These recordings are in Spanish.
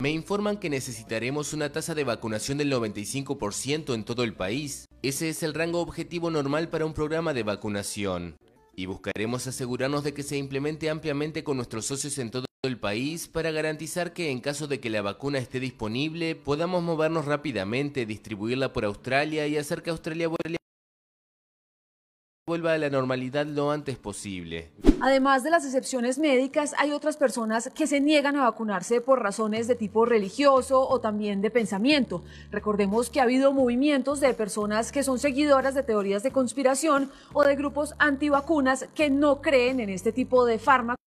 Me informan que necesitaremos una tasa de vacunación del 95% en todo el país. Ese es el rango objetivo normal para un programa de vacunación. Y buscaremos asegurarnos de que se implemente ampliamente con nuestros socios en todo el país para garantizar que en caso de que la vacuna esté disponible podamos movernos rápidamente, distribuirla por Australia y hacer que Australia vuelva vuelva a la normalidad lo antes posible. Además de las excepciones médicas, hay otras personas que se niegan a vacunarse por razones de tipo religioso o también de pensamiento. Recordemos que ha habido movimientos de personas que son seguidoras de teorías de conspiración o de grupos antivacunas que no creen en este tipo de fármacos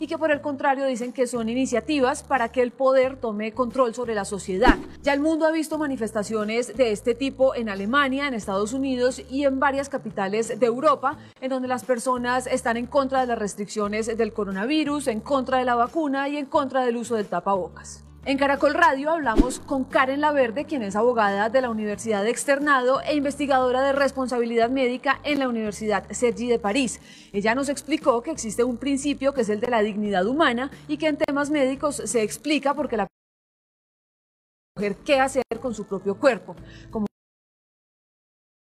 y que por el contrario dicen que son iniciativas para que el poder tome control sobre la sociedad. Ya el mundo ha visto manifestaciones de este tipo en Alemania, en Estados Unidos y en varias capitales de Europa, en donde las personas están en contra de las restricciones del coronavirus, en contra de la vacuna y en contra del uso del tapabocas. En Caracol Radio hablamos con Karen Laverde, quien es abogada de la Universidad de Externado e investigadora de responsabilidad médica en la Universidad Sergi de París. Ella nos explicó que existe un principio que es el de la dignidad humana y que en temas médicos se explica porque la mujer qué hacer con su propio cuerpo.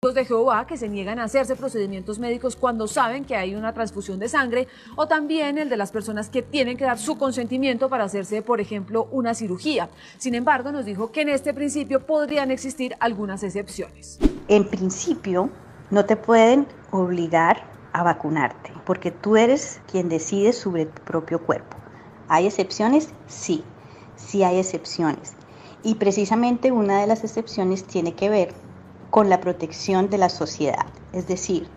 De Jehová que se niegan a hacerse procedimientos médicos cuando saben que hay una transfusión de sangre o también el de las personas que tienen que dar su consentimiento para hacerse, por ejemplo, una cirugía. Sin embargo, nos dijo que en este principio podrían existir algunas excepciones. En principio, no te pueden obligar a vacunarte porque tú eres quien decide sobre tu propio cuerpo. ¿Hay excepciones? Sí, sí hay excepciones. Y precisamente una de las excepciones tiene que ver con la protección de la sociedad. Es decir,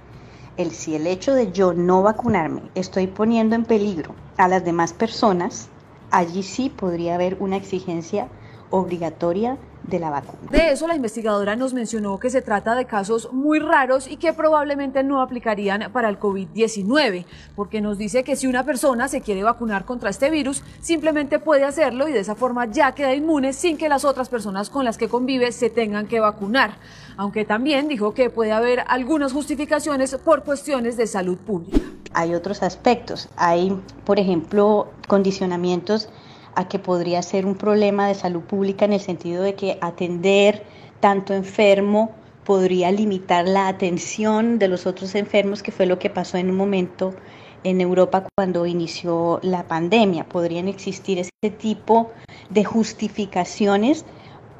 el, si el hecho de yo no vacunarme estoy poniendo en peligro a las demás personas, allí sí podría haber una exigencia obligatoria de la vacuna. De eso la investigadora nos mencionó que se trata de casos muy raros y que probablemente no aplicarían para el COVID-19, porque nos dice que si una persona se quiere vacunar contra este virus, simplemente puede hacerlo y de esa forma ya queda inmune sin que las otras personas con las que convive se tengan que vacunar. Aunque también dijo que puede haber algunas justificaciones por cuestiones de salud pública. Hay otros aspectos, hay, por ejemplo, condicionamientos a que podría ser un problema de salud pública en el sentido de que atender tanto enfermo podría limitar la atención de los otros enfermos, que fue lo que pasó en un momento en Europa cuando inició la pandemia. Podrían existir ese tipo de justificaciones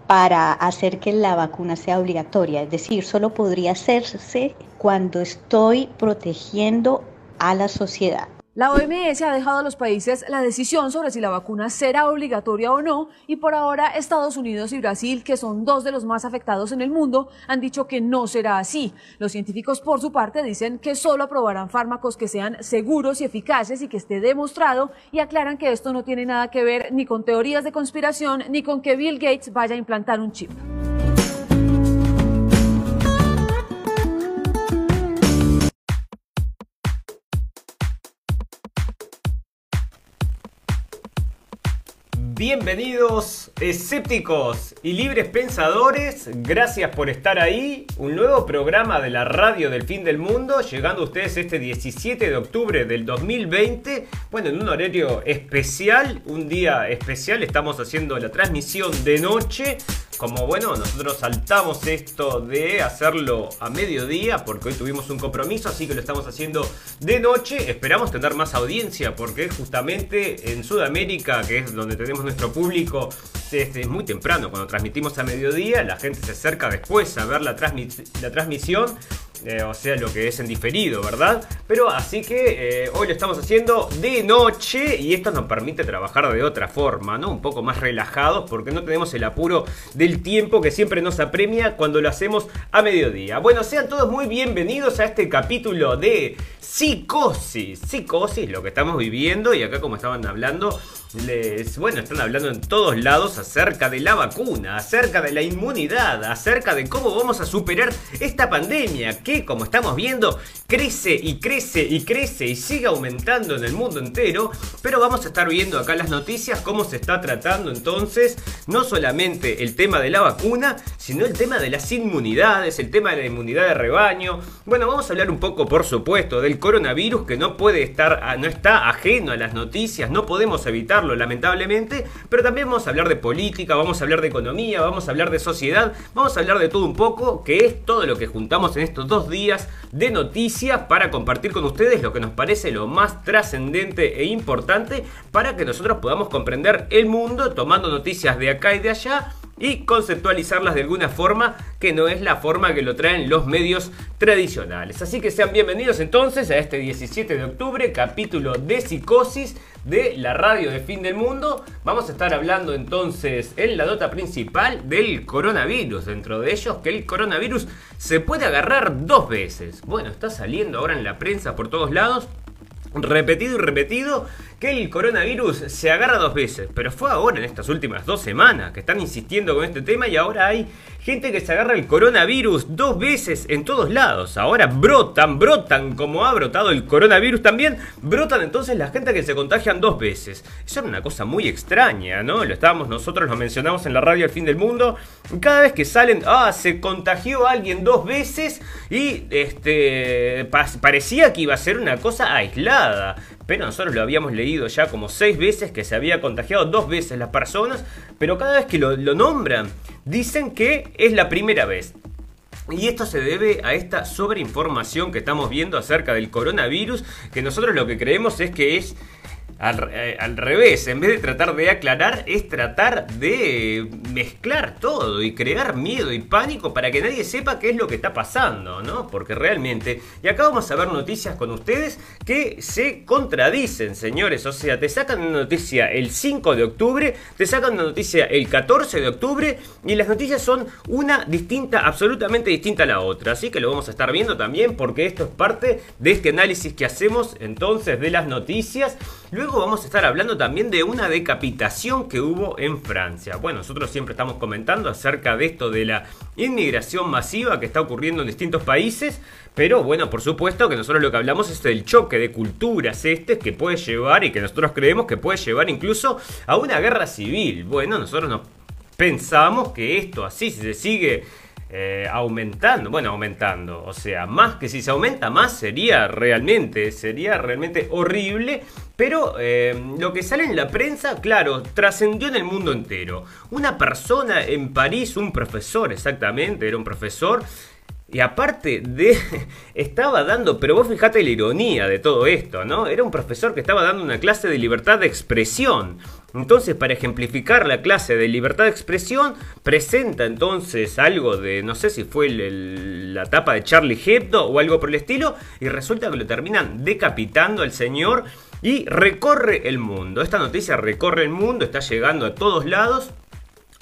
para hacer que la vacuna sea obligatoria. Es decir, solo podría hacerse cuando estoy protegiendo a la sociedad. La OMS ha dejado a los países la decisión sobre si la vacuna será obligatoria o no y por ahora Estados Unidos y Brasil, que son dos de los más afectados en el mundo, han dicho que no será así. Los científicos por su parte dicen que solo aprobarán fármacos que sean seguros y eficaces y que esté demostrado y aclaran que esto no tiene nada que ver ni con teorías de conspiración ni con que Bill Gates vaya a implantar un chip. Bienvenidos escépticos y libres pensadores, gracias por estar ahí, un nuevo programa de la radio del fin del mundo, llegando a ustedes este 17 de octubre del 2020, bueno, en un horario especial, un día especial, estamos haciendo la transmisión de noche, como bueno, nosotros saltamos esto de hacerlo a mediodía porque hoy tuvimos un compromiso, así que lo estamos haciendo de noche. Esperamos tener más audiencia porque justamente en Sudamérica, que es donde tenemos nuestro público, es muy temprano. Cuando transmitimos a mediodía, la gente se acerca después a ver la, la transmisión eh, o sea, lo que es en diferido, ¿verdad? Pero así que eh, hoy lo estamos haciendo de noche y esto nos permite trabajar de otra forma, ¿no? Un poco más relajados porque no tenemos el apuro del tiempo que siempre nos apremia cuando lo hacemos a mediodía. Bueno, sean todos muy bienvenidos a este capítulo de psicosis. Psicosis, lo que estamos viviendo y acá como estaban hablando les, bueno, están hablando en todos lados acerca de la vacuna, acerca de la inmunidad, acerca de cómo vamos a superar esta pandemia, qué como estamos viendo, crece y crece y crece y sigue aumentando en el mundo entero. Pero vamos a estar viendo acá las noticias cómo se está tratando entonces no solamente el tema de la vacuna, sino el tema de las inmunidades, el tema de la inmunidad de rebaño. Bueno, vamos a hablar un poco, por supuesto, del coronavirus que no puede estar, no está ajeno a las noticias, no podemos evitarlo lamentablemente, pero también vamos a hablar de política, vamos a hablar de economía, vamos a hablar de sociedad, vamos a hablar de todo un poco, que es todo lo que juntamos en estos dos días de noticias para compartir con ustedes lo que nos parece lo más trascendente e importante para que nosotros podamos comprender el mundo tomando noticias de acá y de allá y conceptualizarlas de alguna forma que no es la forma que lo traen los medios tradicionales. Así que sean bienvenidos entonces a este 17 de octubre, capítulo de psicosis de la radio de fin del mundo. Vamos a estar hablando entonces en la nota principal del coronavirus. Dentro de ellos que el coronavirus se puede agarrar dos veces. Bueno, está saliendo ahora en la prensa por todos lados. Repetido y repetido que el coronavirus se agarra dos veces, pero fue ahora en estas últimas dos semanas que están insistiendo con este tema y ahora hay gente que se agarra el coronavirus dos veces en todos lados. Ahora brotan, brotan como ha brotado el coronavirus también, brotan entonces la gente que se contagian dos veces. Eso es una cosa muy extraña, ¿no? Lo estábamos nosotros, lo mencionamos en la radio al fin del mundo. Cada vez que salen, ah, se contagió alguien dos veces y este parecía que iba a ser una cosa aislada pero nosotros lo habíamos leído ya como seis veces que se había contagiado dos veces las personas, pero cada vez que lo, lo nombran dicen que es la primera vez. Y esto se debe a esta sobreinformación que estamos viendo acerca del coronavirus, que nosotros lo que creemos es que es eh, al, revés, en vez de tratar de aclarar, es tratar de mezclar todo y crear miedo y pánico para que nadie sepa qué es lo que está pasando, ¿no? Porque realmente, y acá vamos a ver noticias con ustedes que se contradicen, señores. O sea, te sacan una noticia el 5 de octubre, te sacan una noticia el 14 de octubre y las noticias son una distinta, absolutamente distinta a la otra. Así que lo vamos a estar viendo también porque esto es parte de este análisis que hacemos entonces de las noticias. Vamos a estar hablando también de una decapitación que hubo en Francia. Bueno, nosotros siempre estamos comentando acerca de esto de la inmigración masiva que está ocurriendo en distintos países, pero bueno, por supuesto que nosotros lo que hablamos es del choque de culturas este que puede llevar y que nosotros creemos que puede llevar incluso a una guerra civil. Bueno, nosotros no pensamos que esto así, si se sigue eh, aumentando, bueno, aumentando, o sea, más que si se aumenta más sería realmente, sería realmente horrible, pero eh, lo que sale en la prensa, claro, trascendió en el mundo entero. Una persona en París, un profesor exactamente, era un profesor, y aparte de. Estaba dando. Pero vos fijate la ironía de todo esto, ¿no? Era un profesor que estaba dando una clase de libertad de expresión. Entonces, para ejemplificar la clase de libertad de expresión, presenta entonces algo de, no sé si fue la tapa de Charlie Hebdo o algo por el estilo, y resulta que lo terminan decapitando al señor y recorre el mundo. Esta noticia recorre el mundo, está llegando a todos lados.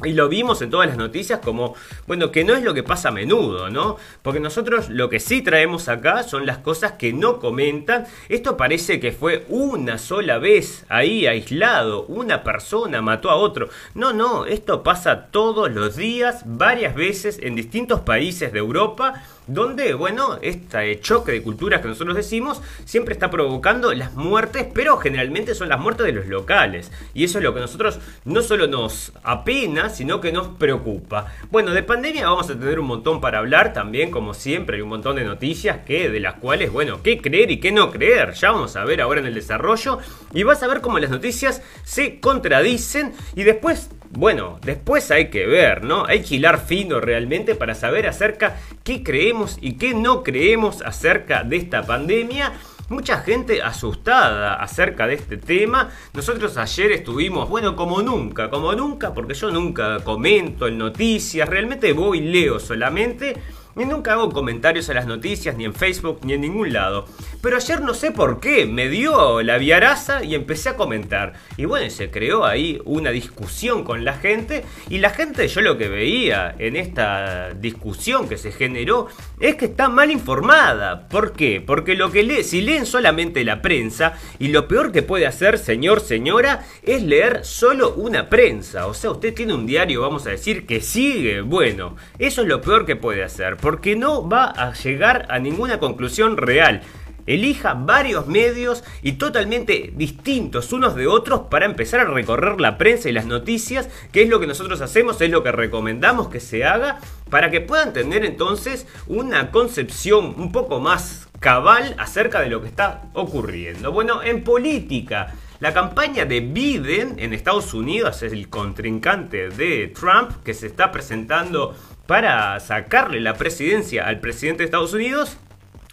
Y lo vimos en todas las noticias como, bueno, que no es lo que pasa a menudo, ¿no? Porque nosotros lo que sí traemos acá son las cosas que no comentan. Esto parece que fue una sola vez ahí aislado, una persona mató a otro. No, no, esto pasa todos los días, varias veces en distintos países de Europa donde, bueno, este choque de culturas que nosotros decimos siempre está provocando las muertes, pero generalmente son las muertes de los locales. Y eso es lo que nosotros no solo nos apena, sino que nos preocupa. Bueno, de pandemia vamos a tener un montón para hablar, también como siempre hay un montón de noticias que de las cuales, bueno, qué creer y qué no creer, ya vamos a ver ahora en el desarrollo y vas a ver cómo las noticias se contradicen y después bueno, después hay que ver, ¿no? Hay que hilar fino realmente para saber acerca qué creemos y qué no creemos acerca de esta pandemia. Mucha gente asustada acerca de este tema. Nosotros ayer estuvimos, bueno, como nunca, como nunca, porque yo nunca comento en noticias, realmente voy y leo solamente. Y nunca hago comentarios a las noticias, ni en Facebook, ni en ningún lado. Pero ayer no sé por qué, me dio la viaraza y empecé a comentar. Y bueno, se creó ahí una discusión con la gente. Y la gente, yo lo que veía en esta discusión que se generó, es que está mal informada. ¿Por qué? Porque lo que lee, si leen solamente la prensa, y lo peor que puede hacer, señor, señora, es leer solo una prensa. O sea, usted tiene un diario, vamos a decir, que sigue. Bueno, eso es lo peor que puede hacer porque no va a llegar a ninguna conclusión real. Elija varios medios y totalmente distintos unos de otros para empezar a recorrer la prensa y las noticias, que es lo que nosotros hacemos, es lo que recomendamos que se haga, para que puedan tener entonces una concepción un poco más cabal acerca de lo que está ocurriendo. Bueno, en política, la campaña de Biden en Estados Unidos es el contrincante de Trump que se está presentando para sacarle la presidencia al presidente de Estados Unidos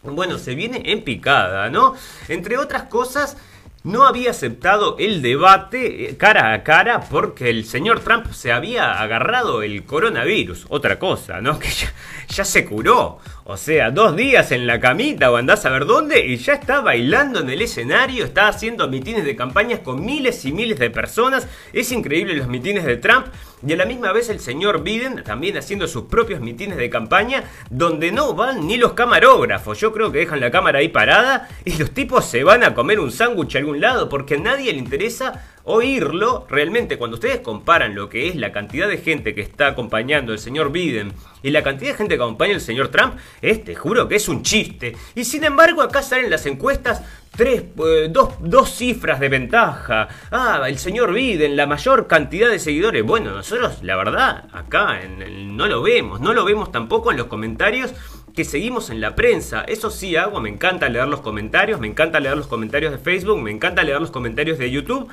bueno, se viene en picada, ¿no? Entre otras cosas, no había aceptado el debate eh, cara a cara porque el señor Trump se había agarrado el coronavirus. Otra cosa, ¿no? Que ya, ya se curó. O sea, dos días en la camita o andás a ver dónde y ya está bailando en el escenario, está haciendo mitines de campañas con miles y miles de personas. Es increíble los mitines de Trump. Y a la misma vez el señor Biden también haciendo sus propios mitines de campaña donde no van ni los camarógrafos. Yo creo que dejan la cámara ahí parada y los tipos se van a comer un sándwich a algún lado porque a nadie le interesa oírlo. Realmente cuando ustedes comparan lo que es la cantidad de gente que está acompañando al señor Biden y la cantidad de gente que acompaña al señor Trump, este juro que es un chiste. Y sin embargo acá salen las encuestas tres, eh, dos, cifras de ventaja. Ah, el señor Biden, la mayor cantidad de seguidores. Bueno, nosotros la verdad acá no lo vemos, no lo vemos tampoco en los comentarios que seguimos en la prensa. Eso sí hago, me encanta leer los comentarios, me encanta leer los comentarios de Facebook, me encanta leer los comentarios de YouTube.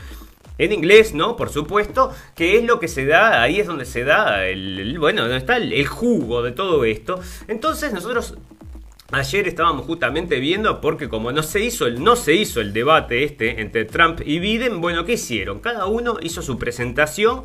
En inglés, ¿no? Por supuesto, que es lo que se da, ahí es donde se da el, bueno, donde está el, jugo de todo esto. Entonces nosotros Ayer estábamos justamente viendo porque como no se hizo el, no se hizo el debate este entre Trump y Biden, bueno, ¿qué hicieron? Cada uno hizo su presentación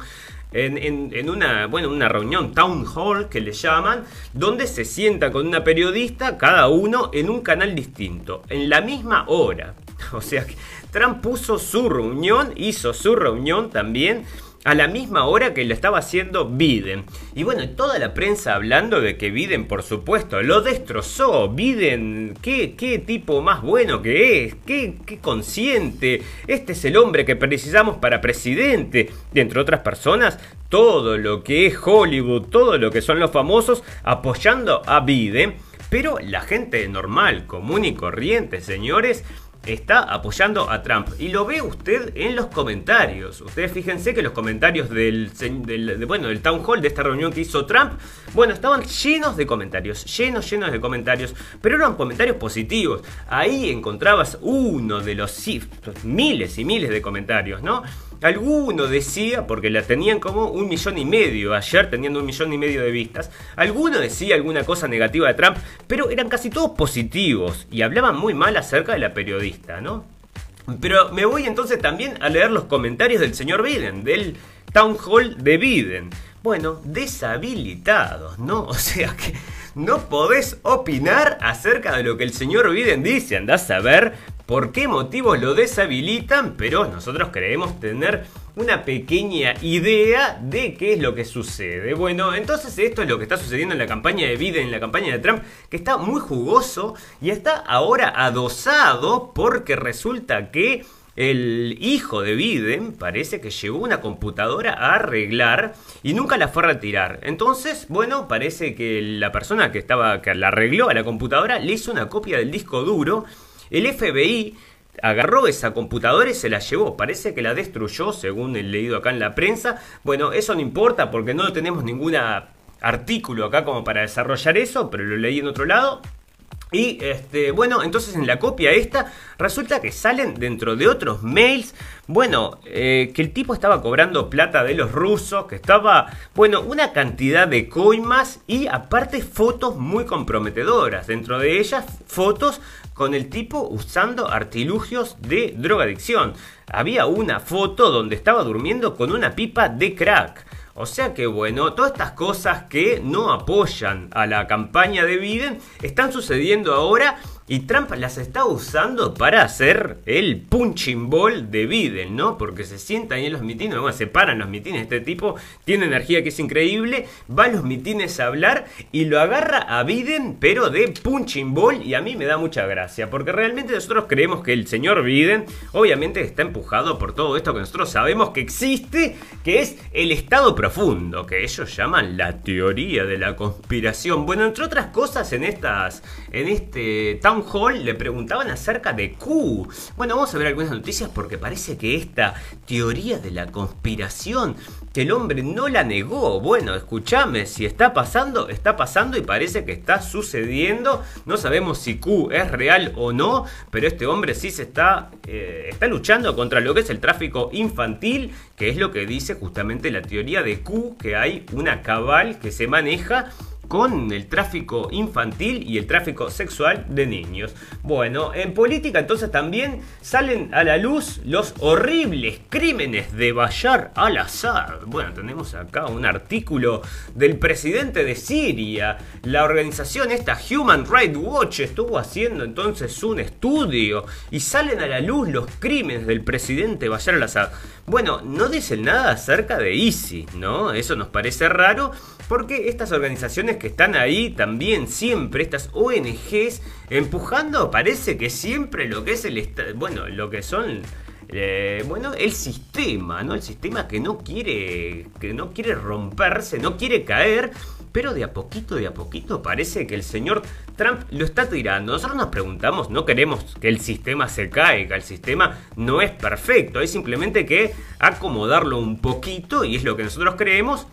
en, una, bueno, una reunión town hall que le llaman, donde se sienta con una periodista, cada uno en un canal distinto, en la misma hora. O sea que Trump puso su reunión, hizo su reunión también a la misma hora que lo estaba haciendo Biden. Y bueno, toda la prensa hablando de que Biden, por supuesto, lo destrozó. Biden, qué, tipo más bueno que es, qué, qué consciente. Este es el hombre que precisamos para presidente. Y entre otras personas, todo lo que es Hollywood, todo lo que son los famosos apoyando a Biden. Pero la gente normal, común y corriente, señores, está apoyando a Trump. Y lo ve usted en los comentarios. Ustedes fíjense que los comentarios del, bueno, del town hall de esta reunión que hizo Trump, bueno, estaban llenos de comentarios, llenos, llenos de comentarios, pero eran comentarios positivos. Ahí encontrabas uno de los miles y miles de comentarios, ¿no? Alguno decía, porque la tenían como un millón y medio, ayer teniendo un millón y medio de vistas, alguno decía alguna cosa negativa de Trump, pero eran casi todos positivos y hablaban muy mal acerca de la periodista, ¿no? Pero me voy entonces también a leer los comentarios del señor Biden, del Town Hall de Biden. Bueno, deshabilitados, ¿no? O sea que no podés opinar acerca de lo que el señor Biden dice. Andás a ver por qué motivos lo deshabilitan, pero nosotros creemos tener una pequeña idea de qué es lo que sucede. Bueno, entonces esto es lo que está sucediendo en la campaña de Biden, en la campaña de Trump, que está muy jugoso y está ahora adosado porque resulta que el hijo de Biden parece que llevó una computadora a arreglar y nunca la fue a retirar. Entonces, bueno, parece que la persona que estaba que la arregló a la computadora le hizo una copia del disco duro el FBI agarró esa computadora y se la llevó. Parece que la destruyó, según he leído acá en la prensa. Bueno, eso no importa porque no tenemos ningún artículo acá como para desarrollar eso, pero lo leí en otro lado. Y este, bueno, entonces en la copia esta resulta que salen dentro de otros mails, bueno, eh, que el tipo estaba cobrando plata de los rusos, que estaba, bueno, una cantidad de coimas y aparte fotos muy comprometedoras. Dentro de ellas fotos con el tipo usando artilugios de drogadicción. Había una foto donde estaba durmiendo con una pipa de crack. O sea que bueno, todas estas cosas que no apoyan a la campaña de Biden están sucediendo ahora y Trump las está usando para hacer el punching ball de Biden, ¿no? Porque se sientan ahí en los mitines, bueno, se paran los mitines, este tipo tiene energía que es increíble, va a los mitines a hablar y lo agarra a Biden, pero de punching ball, y a mí me da mucha gracia, porque realmente nosotros creemos que el señor Biden, obviamente está empujado por todo esto que nosotros sabemos que existe, que es el estado profundo, que ellos llaman la teoría de la conspiración. Bueno, entre otras cosas, en estas, en este town hall le preguntaban acerca de Q. Bueno, vamos a ver algunas noticias porque parece que esta teoría de la conspiración, que el hombre no la negó. Bueno, escúchame, si está pasando, está pasando y parece que está sucediendo. No sabemos si Q es real o no, pero este hombre sí se está, eh, está luchando contra lo que es el tráfico infantil, que es lo que dice justamente la teoría de Q, que hay una cabal que se maneja con el tráfico infantil y el tráfico sexual de niños. Bueno, en política entonces también salen a la luz los horribles crímenes de Bashar al-Assad. Bueno, tenemos acá un artículo del presidente de Siria. La organización esta Human Rights Watch estuvo haciendo entonces un estudio y salen a la luz los crímenes del presidente Bashar al-Assad. Bueno, no dicen nada acerca de ISIS, ¿no? Eso nos parece raro porque estas organizaciones que están ahí también siempre, estas ONGs, empujando, parece que siempre lo que es el bueno, lo que son eh, bueno, el sistema, ¿no? El sistema que no quiere que no quiere romperse, no quiere caer, pero de a poquito, de a poquito parece que el señor Trump lo está tirando. Nosotros nos preguntamos, no queremos que el sistema se caiga, el sistema no es perfecto, hay simplemente que acomodarlo un poquito y es lo que nosotros creemos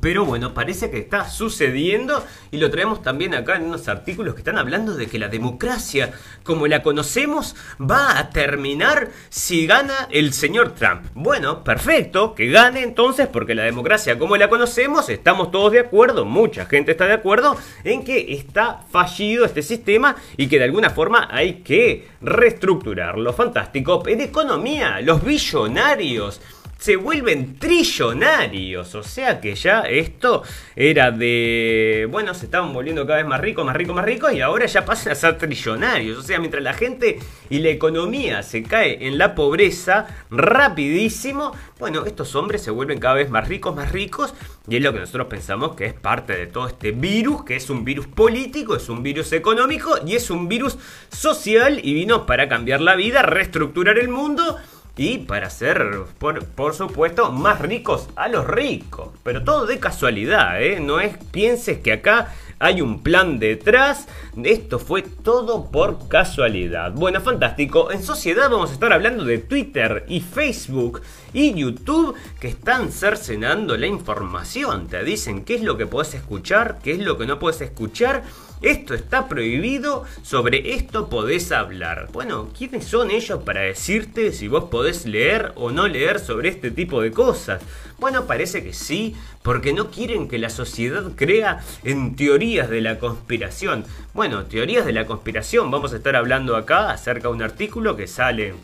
pero bueno, parece que está sucediendo y lo traemos también acá en unos artículos que están hablando de que la democracia, como la conocemos, va a terminar si gana el señor Trump. Bueno, perfecto, que gane entonces porque la democracia como la conocemos, estamos todos de acuerdo, mucha gente está de acuerdo en que está fallido este sistema y que de alguna forma hay que reestructurarlo. Fantástico. En economía, los billonarios se vuelven trillonarios. O sea que ya esto era de. Bueno, se estaban volviendo cada vez más ricos, más ricos, más ricos. Y ahora ya pasan a ser trillonarios. O sea, mientras la gente y la economía se cae en la pobreza rapidísimo. Bueno, estos hombres se vuelven cada vez más ricos, más ricos. Y es lo que nosotros pensamos que es parte de todo este virus, que es un virus político, es un virus económico y es un virus social. Y vino para cambiar la vida, reestructurar el mundo y para hacer, por, supuesto, más ricos a los ricos. Pero todo de casualidad, ¿eh? No es pienses que acá hay un plan detrás. Esto fue todo por casualidad. Bueno, fantástico. En sociedad vamos a estar hablando de Twitter y Facebook y YouTube que están cercenando la información. Te dicen qué es lo que puedes escuchar, qué es lo que no puedes escuchar esto está prohibido, sobre esto podés hablar. Bueno, ¿quiénes son ellos para decirte si vos podés leer o no leer sobre este tipo de cosas? Bueno, parece que sí, porque no quieren que la sociedad crea en teorías de la conspiración. Bueno, teorías de la conspiración, vamos a estar hablando acá acerca de un artículo que sale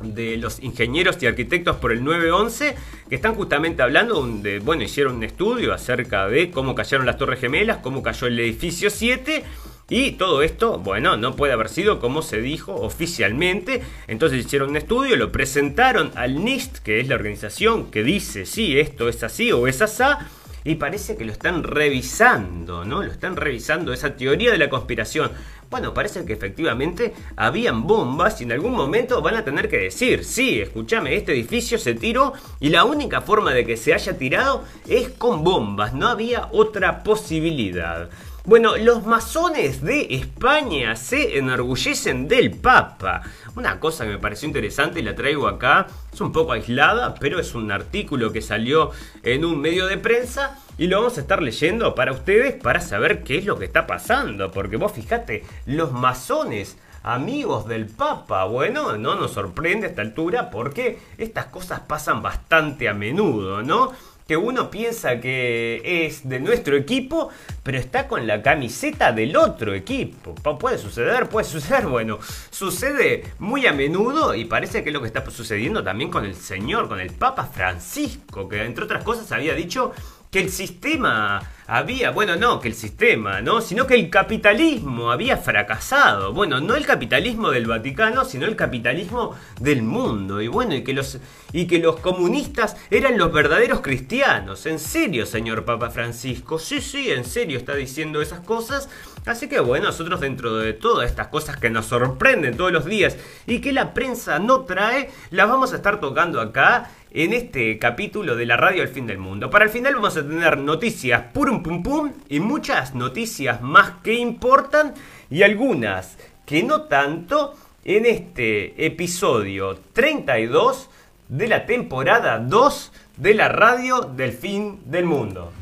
de los ingenieros y arquitectos por el 911 que están justamente hablando de, bueno, hicieron un estudio acerca de cómo cayeron las Torres Gemelas, cómo cayó el edificio 7 y todo esto, bueno, no puede haber sido como se dijo oficialmente. Entonces hicieron un estudio, lo presentaron al NIST, que es la organización que dice si esto es así o es asá. Y parece que lo están revisando, ¿no? Lo están revisando esa teoría de la conspiración. Bueno, parece que efectivamente habían bombas y en algún momento van a tener que decir, sí, escúchame, este edificio se tiró y la única forma de que se haya tirado es con bombas, no había otra posibilidad. Bueno, los masones de España se enorgullecen del Papa. Una cosa que me pareció interesante y la traigo acá, es un poco aislada, pero es un artículo que salió en un medio de prensa y lo vamos a estar leyendo para ustedes para saber qué es lo que está pasando. Porque vos fijate, los masones amigos del Papa. Bueno, no nos sorprende a esta altura porque estas cosas pasan bastante a menudo, ¿no? Que uno piensa que es de nuestro equipo, pero está con la camiseta del otro equipo. Puede suceder, puede suceder, bueno, sucede muy a menudo y parece que es lo que está sucediendo también con el Señor, con el Papa Francisco, que entre otras cosas había dicho que el sistema había, bueno, no que el sistema, ¿no? Sino que el capitalismo había fracasado. Bueno, no el capitalismo del Vaticano, sino el capitalismo del mundo. Y bueno, y que los, y que los comunistas eran los verdaderos cristianos. En serio, señor Papa Francisco. Sí, sí, en serio está diciendo esas cosas. Así que bueno, nosotros dentro de todas estas cosas que nos sorprenden todos los días y que la prensa no trae, las vamos a estar tocando acá en este capítulo de la radio El Fin del Mundo. Para el final vamos a tener noticias purum pum pum y muchas noticias más que importan y algunas que no tanto en este episodio 32 de la temporada 2 de la radio del Fin del Mundo.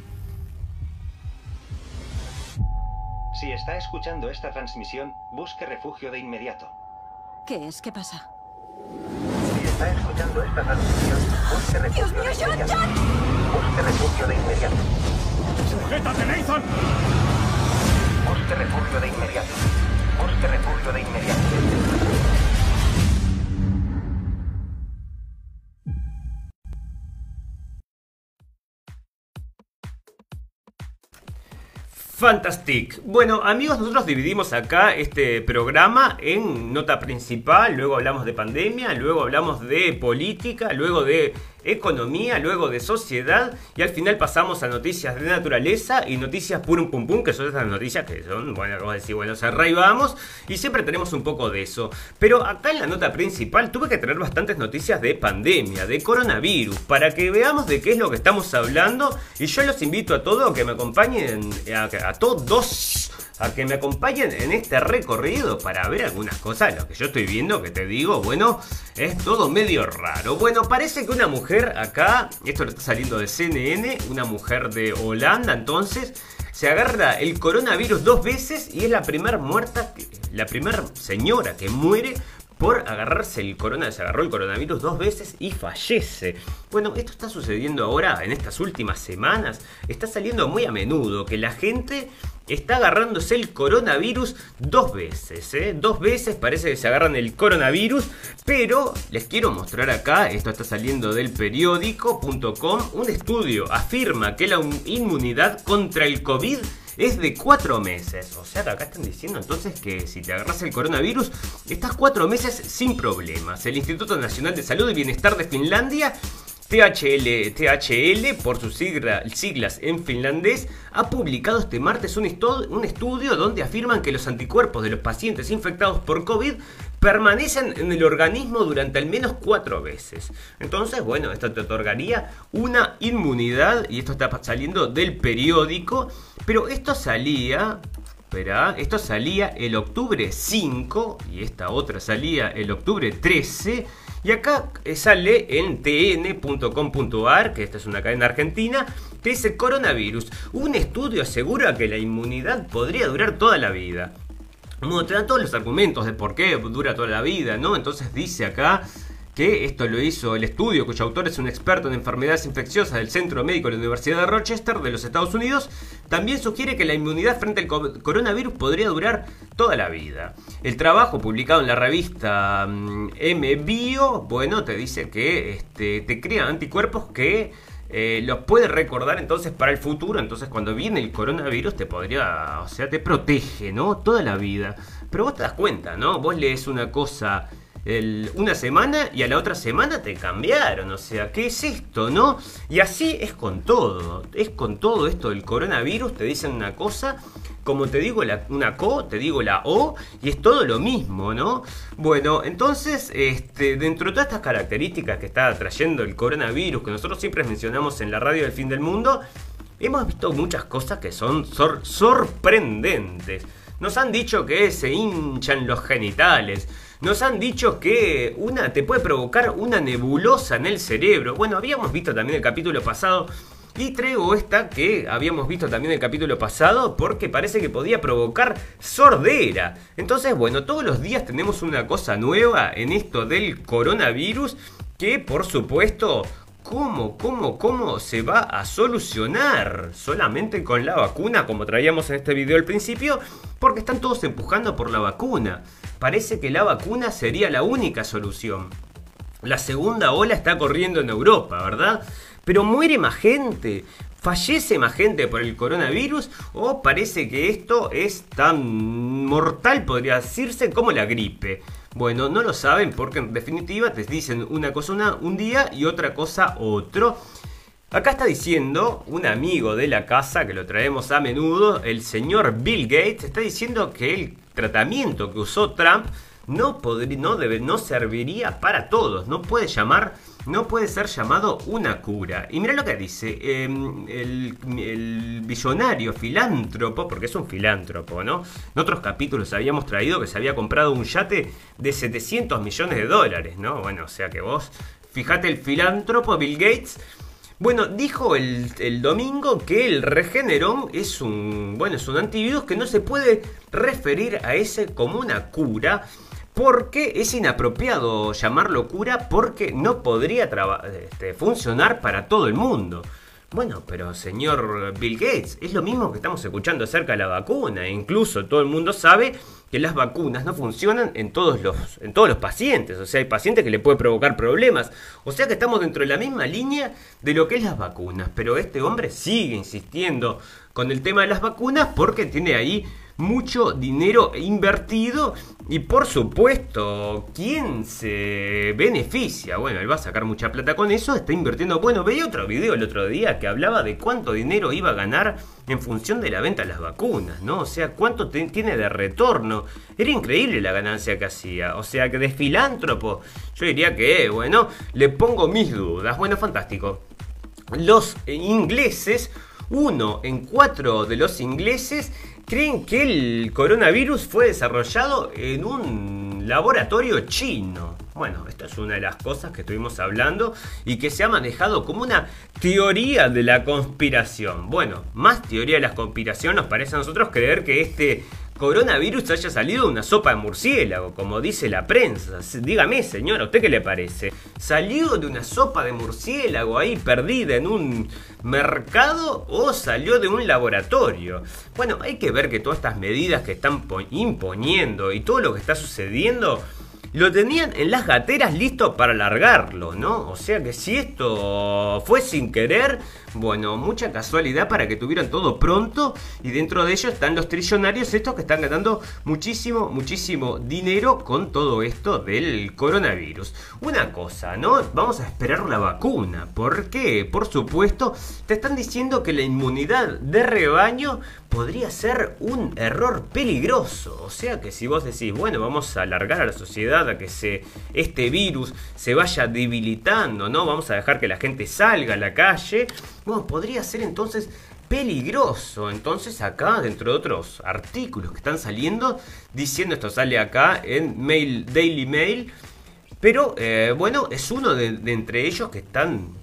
Si está escuchando esta transmisión, busque refugio de inmediato. ¿Qué es? ¿Qué pasa? Está escuchando esta transmisión, busque refugio de inmediato. Busque refugio de inmediato. ¡Sujétate, Nathan! Busque refugio de inmediato. Busque refugio de inmediato. Fantastic. Bueno, amigos, nosotros dividimos acá este programa en nota principal, luego hablamos de pandemia, luego hablamos de política, luego de economía, luego de sociedad y al final pasamos a noticias de naturaleza y noticias purum pum pum, que son esas noticias que son, bueno, como decir, bueno, se vamos y siempre tenemos un poco de eso. Pero acá en la nota principal tuve que tener bastantes noticias de pandemia, de coronavirus, para que veamos de qué es lo que estamos hablando y yo los invito a todos a que me acompañen, a, a todos a que me acompañen en este recorrido para ver algunas cosas. Lo que yo estoy viendo, que te digo, bueno, es todo medio raro. Bueno, parece que una mujer acá, esto está saliendo de CNN, una mujer de Holanda, entonces se agarra el coronavirus dos veces y es la primera muerta, la primera señora que muere por agarrarse el corona, se agarró el coronavirus dos veces y fallece. Bueno, esto está sucediendo ahora en estas últimas semanas, está saliendo muy a menudo que la gente está agarrándose el coronavirus dos veces, ¿eh? Dos veces parece que se agarran el coronavirus, pero les quiero mostrar acá, esto está saliendo del periódico.com, un estudio afirma que la inmunidad contra el COVID es de cuatro meses. O sea acá están diciendo entonces que si te agarras el coronavirus, estás cuatro meses sin problemas. El Instituto Nacional de Salud y Bienestar de Finlandia THL, THL, por sus siglas en finlandés, ha publicado este martes un, estudio donde afirman que los anticuerpos de los pacientes infectados por COVID permanecen en el organismo durante al menos cuatro veces. Entonces, bueno, esto te otorgaría una inmunidad, y esto está saliendo del periódico, pero esto salía esto salía el octubre 5 y esta otra salía el octubre 13 y acá eh, sale en tn.com.ar, que esta es una cadena argentina, que dice coronavirus. Un estudio asegura que la inmunidad podría durar toda la vida. Bueno, te todos los argumentos de por qué dura toda la vida, ¿no? Entonces dice acá que esto lo hizo el estudio, cuyo autor es un experto en enfermedades infecciosas del Centro Médico de la Universidad de Rochester de los Estados Unidos, también sugiere que la inmunidad frente al coronavirus podría durar toda la vida. El trabajo publicado en la revista MBio, mm, bueno, te dice que este, te crea anticuerpos que eh, los puede recordar entonces para el futuro. Entonces, cuando viene el coronavirus, te podría, o sea, te protege, ¿no? Toda la vida. Pero vos te das cuenta, ¿no? Vos lees una cosa una semana y a la otra semana te cambiaron. O sea, ¿qué es esto, no? Y así es con todo. Es con todo esto del coronavirus. Te dicen una cosa, como te digo la, una co, te digo la o, y es todo lo mismo, ¿no? Bueno, entonces, este, dentro de todas estas características que está trayendo el coronavirus, que nosotros siempre mencionamos en la radio del fin del mundo, hemos visto muchas cosas que son sorprendentes. Nos han dicho que se hinchan los genitales, nos han dicho que una te puede provocar una nebulosa en el cerebro. Bueno, habíamos visto también el capítulo pasado y traigo esta que habíamos visto también el capítulo pasado porque parece que podía provocar sordera. Entonces, bueno, todos los días tenemos una cosa nueva en esto del coronavirus que por supuesto ¿Cómo, cómo, cómo se va a solucionar? Solamente con la vacuna, como traíamos en este video al principio, porque están todos empujando por la vacuna. Parece que la vacuna sería la única solución. La segunda ola está corriendo en Europa, ¿verdad? Pero muere más gente. ¿Fallece más gente por el coronavirus o parece que esto es tan mortal, podría decirse, como la gripe? Bueno, no lo saben porque en definitiva te dicen una cosa un día y otra cosa otro. Acá está diciendo un amigo de la casa que lo traemos a menudo, el señor Bill Gates, está diciendo que el tratamiento que usó Trump no, podría, no, debe, no serviría para todos, no puede llamar, no puede ser llamado una cura. Y mira lo que dice, em, el, el, billonario filántropo, porque es un filántropo, ¿no? En otros capítulos habíamos traído que se había comprado un yate de 700 millones de dólares, ¿no? Bueno, o sea que vos, fíjate el filántropo Bill Gates bueno, dijo el, domingo que el Regeneron es un, bueno, es un antivirus que no se puede referir a ese como una cura porque es inapropiado llamarlo cura porque no podría este, funcionar para todo el mundo. Bueno, pero señor Bill Gates, es lo mismo que estamos escuchando acerca de la vacuna. Incluso todo el mundo sabe que las vacunas no funcionan en todos los, en todos los pacientes. O sea, hay pacientes que le puede provocar problemas. O sea que estamos dentro de la misma línea de lo que es las vacunas. Pero este hombre sigue insistiendo con el tema de las vacunas porque tiene ahí mucho dinero invertido y por supuesto, ¿quién se beneficia? Bueno, él va a sacar mucha plata con eso, está invirtiendo. Bueno, veía otro video el otro día que hablaba de cuánto dinero iba a ganar en función de la venta de las vacunas, ¿no? O sea, cuánto tiene de retorno. Era increíble la ganancia que hacía. O sea, que de filántropo, yo diría que, bueno, le pongo mis dudas. Bueno, fantástico. Los ingleses, uno en cuatro de los ingleses creen que el coronavirus fue desarrollado en un laboratorio chino. Bueno, esta es una de las cosas que estuvimos hablando y que se ha manejado como una teoría de la conspiración. Bueno, más teoría de la conspiración nos parece a nosotros creer que este coronavirus haya salido de una sopa de murciélago, como dice la prensa. Dígame, señora, ¿a usted qué le parece? ¿Salió de una sopa de murciélago ahí perdida en un mercado o salió de un laboratorio? Bueno, hay que ver que todas estas medidas que están imponiendo y todo lo que está sucediendo lo tenían en las gateras listo para largarlo, ¿no? O sea que si esto fue sin querer, bueno, mucha casualidad para que tuvieran todo pronto y dentro de ellos están los trillonarios estos que están ganando muchísimo, muchísimo dinero con todo esto del coronavirus. Una cosa, ¿no? Vamos a esperar la vacuna, porque, por supuesto, te están diciendo que la inmunidad de rebaño podría ser un error peligroso. O sea que si vos decís, bueno, vamos a alargar a la sociedad a que se, este virus se vaya debilitando, ¿no? Vamos a dejar que la gente salga a la calle. Bueno, podría ser entonces peligroso. Entonces acá, dentro de otros artículos que están saliendo, diciendo esto sale acá en Mail, Daily Mail. Pero eh, bueno, es uno de entre ellos que están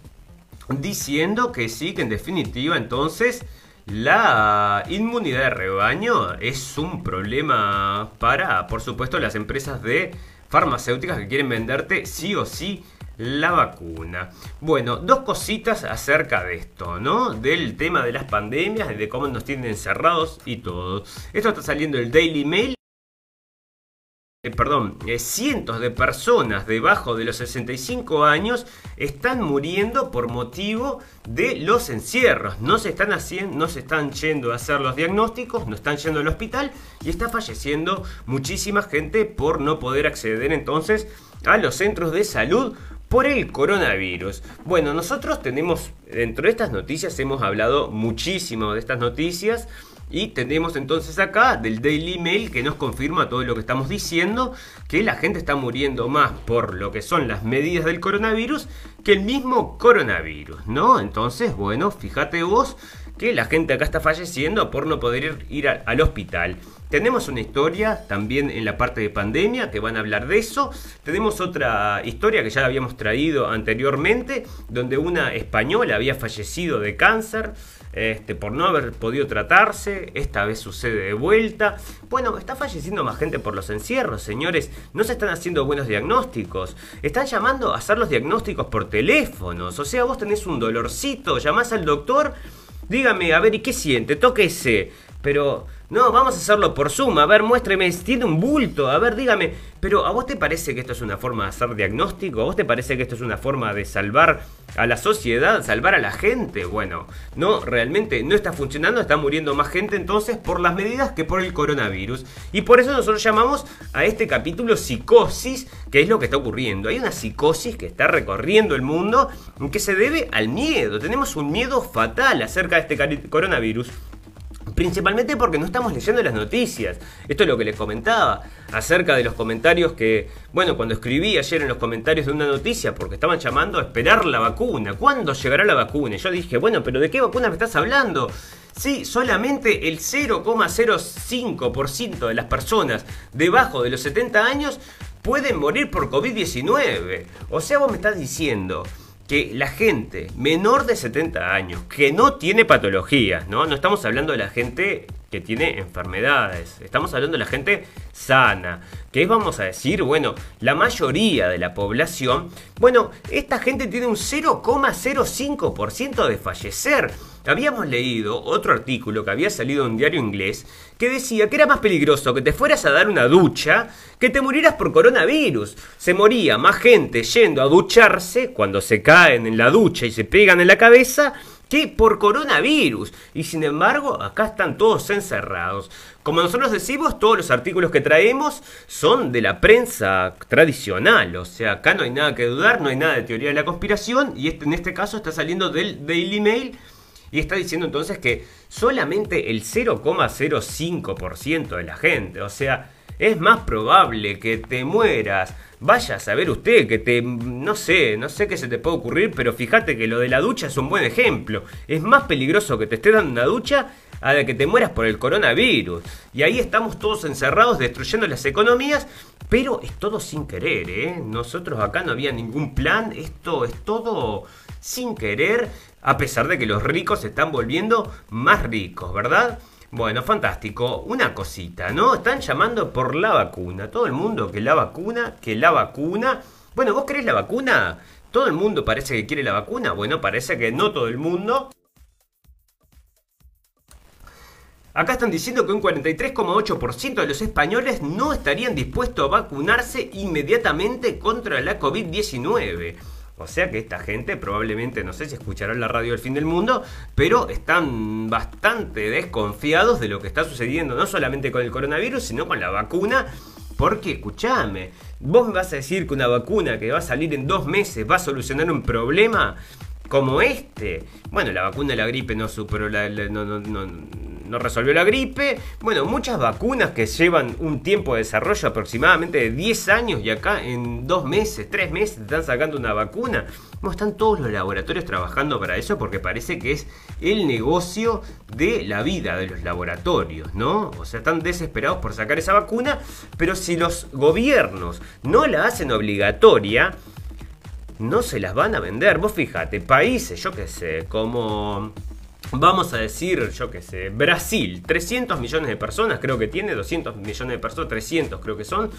diciendo que sí, que en definitiva entonces la inmunidad de rebaño es un problema para, por supuesto, las empresas de farmacéuticas que quieren venderte sí o sí la vacuna. Bueno, dos cositas acerca de esto, ¿no? Del tema de las pandemias, de cómo nos tienen encerrados y todo. Esto está saliendo el Daily Mail. Eh, perdón, eh, cientos de personas debajo de los 65 años están muriendo por motivo de los encierros. No se están haciendo, no se están yendo a hacer los diagnósticos, no están yendo al hospital y está falleciendo muchísima gente por no poder acceder entonces a los centros de salud por el coronavirus. Bueno, nosotros tenemos, dentro de estas noticias, hemos hablado muchísimo de estas noticias. Y tenemos entonces acá del Daily Mail que nos confirma todo lo que estamos diciendo, que la gente está muriendo más por lo que son las medidas del coronavirus que el mismo coronavirus, ¿no? Entonces, bueno, fíjate vos que la gente acá está falleciendo por no poder ir, al hospital. Tenemos una historia también en la parte de pandemia que van a hablar de eso. Tenemos otra historia que ya habíamos traído anteriormente, donde una española había fallecido de cáncer este, por no haber podido tratarse, esta vez sucede de vuelta. Bueno, está falleciendo más gente por los encierros, señores. No se están haciendo buenos diagnósticos. Están llamando a hacer los diagnósticos por teléfonos. O sea, vos tenés un dolorcito, llamás al doctor, dígame, a ver, ¿y qué siente? Tóquese. Pero no, vamos a hacerlo por Zoom. A ver, muéstreme, tiene un bulto. A ver, dígame. Pero ¿a vos te parece que esto es una forma de hacer diagnóstico? ¿A vos te parece que esto es una forma de salvar a la sociedad, salvar a la gente? Bueno, no, realmente no está funcionando, está muriendo más gente entonces por las medidas que por el coronavirus. Y por eso nosotros llamamos a este capítulo psicosis, que es lo que está ocurriendo. Hay una psicosis que está recorriendo el mundo que se debe al miedo. Tenemos un miedo fatal acerca de este coronavirus. Principalmente porque no estamos leyendo las noticias. Esto es lo que les comentaba acerca de los comentarios que, bueno, cuando escribí ayer en los comentarios de una noticia, porque estaban llamando a esperar la vacuna. ¿Cuándo llegará la vacuna? Y yo dije, bueno, pero ¿de qué vacuna me estás hablando? Sí, solamente el 0,05% de las personas debajo de los 70 años pueden morir por COVID-19. O sea, vos me estás diciendo que la gente menor de 70 años, que no tiene patologías, ¿no? No estamos hablando de la gente que tiene enfermedades, estamos hablando de la gente sana, que vamos a decir, bueno, la mayoría de la población, bueno, esta gente tiene un 0,05% de fallecer. Habíamos leído otro artículo que había salido en un diario inglés que decía que era más peligroso que te fueras a dar una ducha que te murieras por coronavirus. Se moría más gente yendo a ducharse cuando se caen en la ducha y se pegan en la cabeza que por coronavirus. Y sin embargo, acá están todos encerrados. Como nosotros decimos, todos los artículos que traemos son de la prensa tradicional. O sea, acá no hay nada que dudar, no hay nada de teoría de la conspiración. Y este, en este caso está saliendo del Daily Mail y está diciendo entonces que solamente el 0,05% de la gente, o sea, es más probable que te mueras. Vaya a saber usted que te... No sé, no sé qué se te puede ocurrir, pero fíjate que lo de la ducha es un buen ejemplo. Es más peligroso que te esté dando una ducha a de que te mueras por el coronavirus. Y ahí estamos todos encerrados destruyendo las economías, pero es todo sin querer, ¿eh? Nosotros acá no había ningún plan, esto es todo sin querer a pesar de que los ricos se están volviendo más ricos, ¿verdad? Bueno, fantástico. Una cosita, ¿no? Están llamando por la vacuna. Todo el mundo que la vacuna, que la vacuna. Bueno, ¿vos querés la vacuna? ¿Todo el mundo parece que quiere la vacuna? Bueno, parece que no todo el mundo. Acá están diciendo que un 43,8% de los españoles no estarían dispuestos a vacunarse inmediatamente contra la COVID-19. O sea que esta gente probablemente, no sé si escucharán la radio del fin del mundo, pero están bastante desconfiados de lo que está sucediendo, no solamente con el coronavirus, sino con la vacuna. Porque, escúchame, vos me vas a decir que una vacuna que va a salir en dos meses va a solucionar un problema como este. Bueno, la vacuna de la gripe no superó la, no, resolvió la gripe. Bueno, muchas vacunas que llevan un tiempo de desarrollo aproximadamente de 10 años y acá en 2 meses, 3 meses están sacando una vacuna. No están todos los laboratorios trabajando para eso porque parece que es el negocio de la vida de los laboratorios, ¿no? O sea, están desesperados por sacar esa vacuna, pero si los gobiernos no la hacen obligatoria, no se las van a vender. Vos fíjate, países, yo qué sé, como Vamos a decir, yo qué sé, Brasil, 300 millones de personas, creo que tiene, 200 millones de personas, 300 creo que son,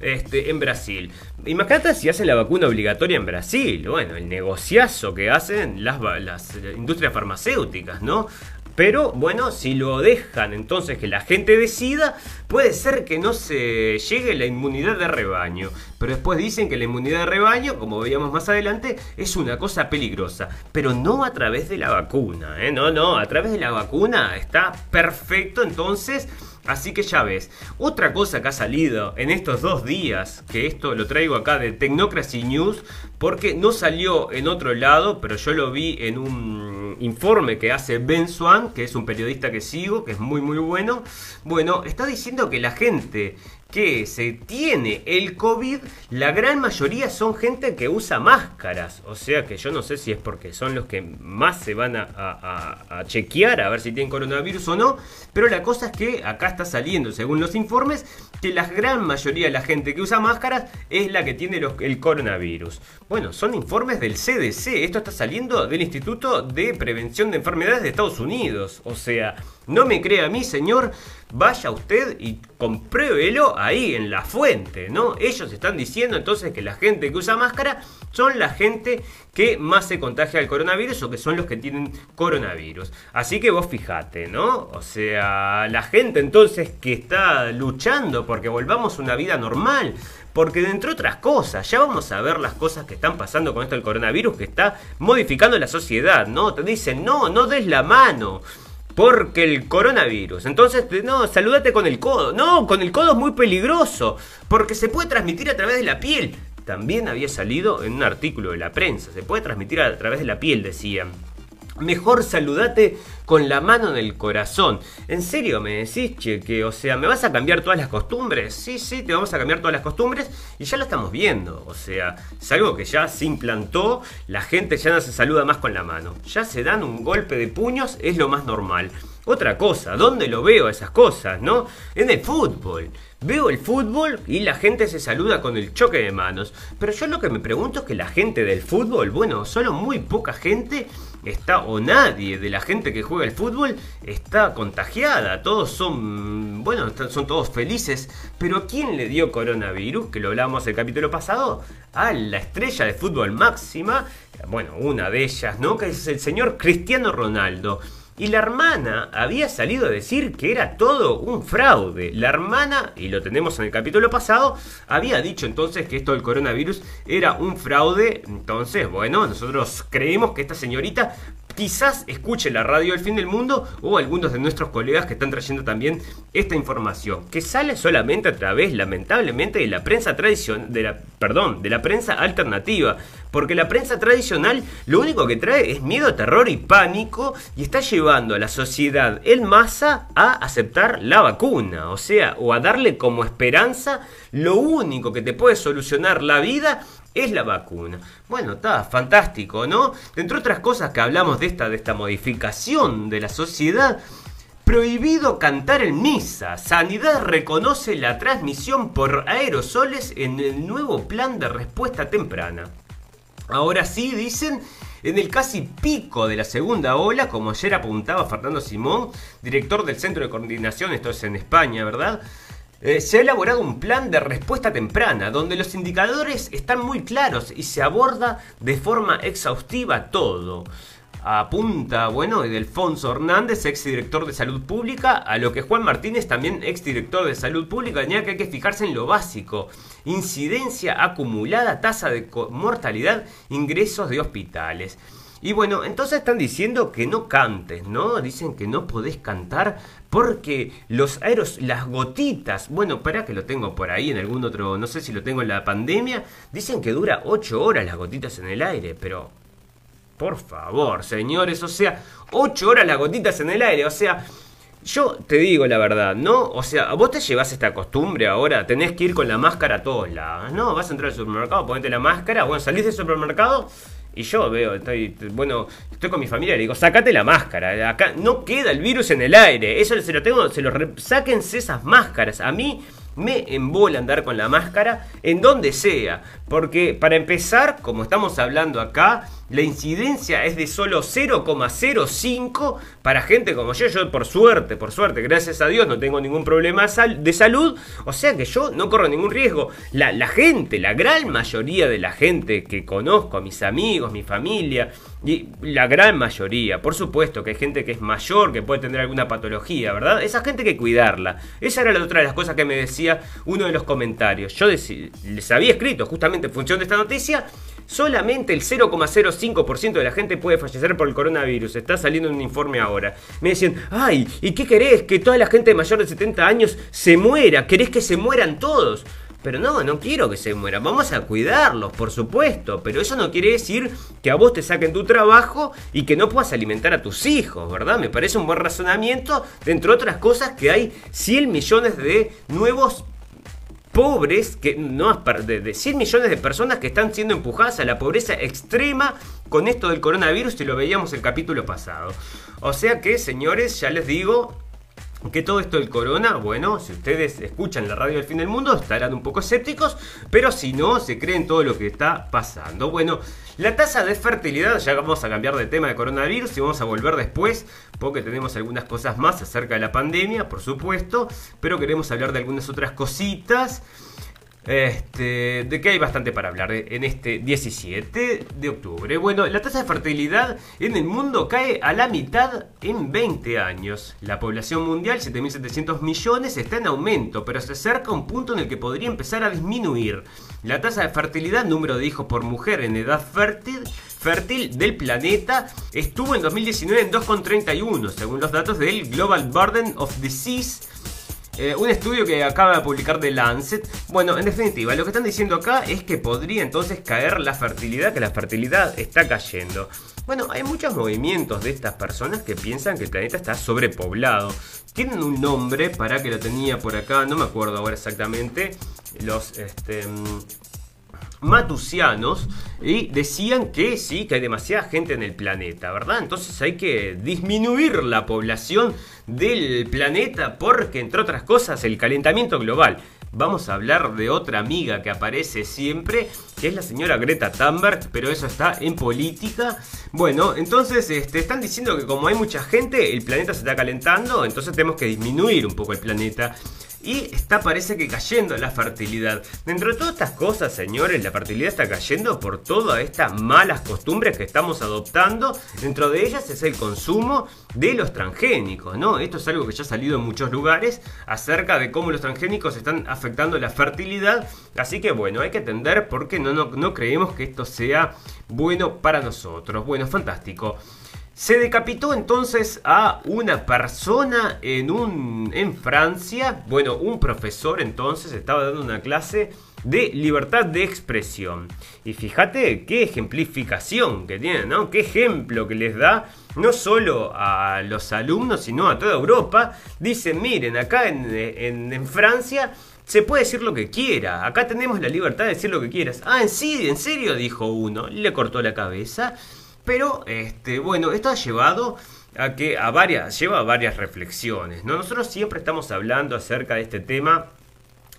este, en Brasil. Imagínate si hacen la vacuna obligatoria en Brasil, bueno, el negociazo que hacen las, las industrias farmacéuticas, ¿no? Pero bueno, si lo dejan entonces que la gente decida, puede ser que no se llegue la inmunidad de rebaño. Pero después dicen que la inmunidad de rebaño, como veíamos más adelante, es una cosa peligrosa. Pero no a través de la vacuna, ¿eh? No, no, a través de la vacuna está perfecto entonces. Así que ya ves, otra cosa que ha salido en estos dos días, que esto lo traigo acá de Technocracy News, porque no salió en otro lado, pero yo lo vi en un informe que hace Ben Swan, que es un periodista que sigo, que es muy muy bueno, bueno, está diciendo que la gente que se tiene el COVID, la gran mayoría son gente que usa máscaras. O sea que yo no sé si es porque son los que más se van a, chequear a ver si tienen coronavirus o no. Pero la cosa es que acá está saliendo, según los informes, que la gran mayoría de la gente que usa máscaras es la que tiene el coronavirus. Bueno, son informes del CDC. Esto está saliendo del Instituto de Prevención de Enfermedades de Estados Unidos. O sea, no me crea a mí, señor, vaya usted y compruébelo ahí en la fuente, ¿no? Ellos están diciendo entonces que la gente que usa máscara son la gente que más se contagia del coronavirus o que son los que tienen coronavirus. Así que vos fijate, ¿no? O sea, la gente entonces que está luchando porque volvamos a una vida normal. Porque entre otras cosas, ya vamos a ver las cosas que están pasando con esto del coronavirus que está modificando la sociedad, ¿no? Te dicen, no, no des la mano. Porque el coronavirus. Entonces, no, salúdate con el codo. No, con el codo es muy peligroso. Porque se puede transmitir a través de la piel. También había salido en un artículo de la prensa. Se puede transmitir a través de la piel, decían. Mejor saludate con la mano en el corazón. ¿En serio me decís, che, que, o sea, ¿me vas a cambiar todas las costumbres? Sí, sí, te vamos a cambiar todas las costumbres y ya lo estamos viendo. O sea, es algo que ya se implantó, la gente ya no se saluda más con la mano. Ya se dan un golpe de puños, es lo más normal. Otra cosa, ¿dónde lo veo esas cosas, no? En el fútbol. Veo el fútbol y la gente se saluda con el choque de manos. Pero yo lo que me pregunto es que la gente del fútbol, bueno, solo muy poca gente está, o nadie de la gente que juega el fútbol está contagiada. Todos son, bueno, son todos felices. Pero ¿a quién le dio coronavirus? Que lo hablamos el capítulo pasado. A la estrella de fútbol máxima, bueno, una de ellas, ¿no? Que es el señor Cristiano Ronaldo. Y la hermana había salido a decir que era todo un fraude. La hermana, y lo tenemos en el capítulo pasado, había dicho entonces que esto del coronavirus era un fraude. Entonces, bueno, nosotros creemos que esta señorita quizás escuche la radio del fin del mundo o algunos de nuestros colegas que están trayendo también esta información, que sale solamente a través, lamentablemente, de la prensa tradicional, de la, perdón, de la prensa alternativa, porque la prensa tradicional lo único que trae es miedo, terror y pánico y está llevando a la sociedad en masa a aceptar la vacuna, o sea, o a darle como esperanza lo único que te puede solucionar la vida es la vacuna. Bueno, está fantástico, ¿no? Entre otras cosas que hablamos de esta, de esta modificación de la sociedad, prohibido cantar en misa. Sanidad reconoce la transmisión por aerosoles en el nuevo plan de respuesta temprana. Ahora sí, dicen, en el casi pico de la segunda ola, como ayer apuntaba Fernando Simón, director del Centro de Coordinación, esto es en España, ¿verdad? Eh, se ha elaborado un plan de respuesta temprana, donde los indicadores están muy claros y se aborda de forma exhaustiva todo. Apunta, bueno, Delfonso Hernández, ex director de salud pública, a lo que Juan Martínez, también ex director de salud pública, añade que hay que fijarse en lo básico: incidencia acumulada, tasa de mortalidad, ingresos de hospitales. Y bueno, entonces están diciendo que no cantes, ¿no? Dicen que no podés cantar porque los aeros, las gotitas, bueno, para que lo tengo por ahí en algún otro, no sé si lo tengo en la pandemia, dicen que dura 8 horas las gotitas en el aire, pero por favor, señores, o sea, 8 horas las gotitas en el aire, o sea, yo te digo la verdad, ¿no? O sea, vos te llevas esta costumbre ahora, tenés que ir con la máscara a todos lados, ¿no? Vas a entrar al supermercado, ponete la máscara, bueno, salís del supermercado y yo veo, estoy, bueno, estoy con mi familia y le digo, sacate la máscara. Acá no queda el virus en el aire. Eso se lo tengo, se lo sáquense esas máscaras. A mí me embola andar con la máscara en donde sea. Porque para empezar, como estamos hablando acá, la incidencia es de solo 0,05 para gente como yo. Yo por suerte, por suerte, gracias a Dios no tengo ningún problema de salud. O sea que yo no corro ningún riesgo. La, gente, la gran mayoría de la gente que conozco, mis amigos, mi familia, y la gran mayoría, por supuesto que hay gente que es mayor, que puede tener alguna patología, ¿verdad? Esa gente hay que cuidarla. Esa era la otra de las cosas que me decía uno de los comentarios. Yo les había escrito justamente en función de esta noticia, solamente el 0,05% de la gente puede fallecer por el coronavirus. Está saliendo un informe ahora. Me decían, ay, ¿y qué querés? Que toda la gente mayor de 70 años se muera. ¿Querés que se mueran todos? Pero no, no quiero que se mueran. Vamos a cuidarlos, por supuesto. Pero eso no quiere decir que a vos te saquen tu trabajo y que no puedas alimentar a tus hijos, ¿verdad? Me parece un buen razonamiento, entre otras cosas, que hay 100 millones de nuevos pobres, que no de, de 100 millones de personas que están siendo empujadas a la pobreza extrema con esto del coronavirus y lo veíamos el capítulo pasado. O sea que, señores, ya les digo, que todo esto del corona, bueno, si ustedes escuchan la radio del fin del mundo estarán un poco escépticos, pero si no, se creen todo lo que está pasando. Bueno, la tasa de fertilidad, ya vamos a cambiar de tema de coronavirus y vamos a volver después, porque tenemos algunas cosas más acerca de la pandemia, por supuesto, pero queremos hablar de algunas otras cositas. Este, de que hay bastante para hablar en este 17 de octubre. Bueno, la tasa de fertilidad en el mundo cae a la mitad en 20 años. La población mundial, 7.700 millones, está en aumento, pero se acerca a un punto en el que podría empezar a disminuir. La tasa de fertilidad, número de hijos por mujer en edad fértil, fértil del planeta estuvo en 2019 en 2,31, según los datos del Global Burden of Disease eh, un estudio que acaba de publicar The Lancet. Bueno, en definitiva, lo que están diciendo acá es que podría entonces caer la fertilidad, que la fertilidad está cayendo. Bueno, hay muchos movimientos de estas personas que piensan que el planeta está sobrepoblado. Tienen un nombre para que lo tenía por acá, no me acuerdo ahora exactamente. Los este, mm, matusianos y decían que sí, que hay demasiada gente en el planeta, ¿verdad? Entonces hay que disminuir la población del planeta porque, entre otras cosas, el calentamiento global. Vamos a hablar de otra amiga que aparece siempre, que es la señora Greta Thunberg, pero eso está en política. Bueno, entonces este, están diciendo que como hay mucha gente, el planeta se está calentando, entonces tenemos que disminuir un poco el planeta. Y está parece que cayendo la fertilidad. Dentro de todas estas cosas, señores, la fertilidad está cayendo por todas estas malas costumbres que estamos adoptando. Dentro de ellas es el consumo de los transgénicos, ¿no? Esto es algo que ya ha salido en muchos lugares acerca de cómo los transgénicos están afectando la fertilidad. Así que bueno, hay que entender por qué no, no, no creemos que esto sea bueno para nosotros. Bueno, fantástico. Se decapitó entonces a una persona en, un, en Francia. Bueno, un profesor entonces estaba dando una clase de libertad de expresión. Y fíjate qué ejemplificación que tiene, ¿no? Qué ejemplo que les da no solo a los alumnos, sino a toda Europa. Dicen, miren, acá en, en, Francia se puede decir lo que quiera. Acá tenemos la libertad de decir lo que quieras. Ah, ¿en sí? ¿En serio? Dijo uno. Le cortó la cabeza. Pero, este, bueno, esto ha llevado a que a varias, lleva a varias reflexiones. ¿no? Nosotros siempre estamos hablando acerca de este tema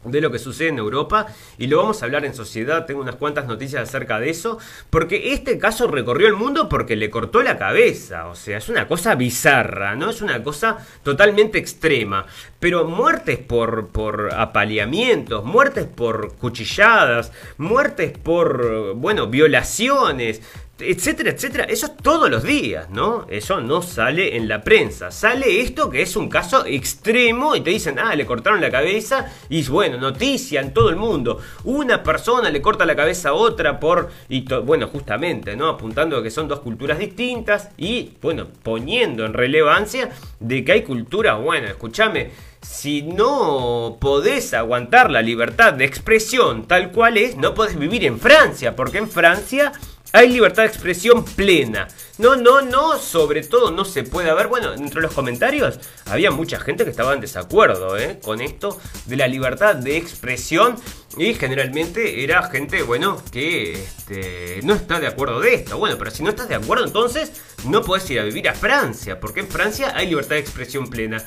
de lo que sucede en Europa y lo vamos a hablar en sociedad, tengo unas cuantas noticias acerca de eso, porque este caso recorrió el mundo porque le cortó la cabeza, o sea, es una cosa bizarra, ¿no? Es una cosa totalmente extrema, pero muertes por, por apaleamientos, muertes por cuchilladas, muertes por, bueno, violaciones, etcétera, etcétera. Eso es todos los días, ¿no? Eso no sale en la prensa. Sale esto que es un caso extremo y te dicen, ah, le cortaron la cabeza y bueno, noticia en todo el mundo. Una persona le corta la cabeza a otra por, y bueno, justamente, ¿no? Apuntando a que son dos culturas distintas y, bueno, poniendo en relevancia de que hay culturas, bueno, escúchame, si no podés aguantar la libertad de expresión tal cual es, no podés vivir en Francia, porque en Francia hay libertad de expresión plena. No, no, no, sobre todo no se puede haber. Bueno, dentro de los comentarios había mucha gente que estaba en desacuerdo ¿eh? con esto de la libertad de expresión. Y generalmente era gente, bueno, que este, no está de acuerdo de esto. Bueno, pero si no estás de acuerdo, entonces no puedes ir a vivir a Francia, porque en Francia hay libertad de expresión plena.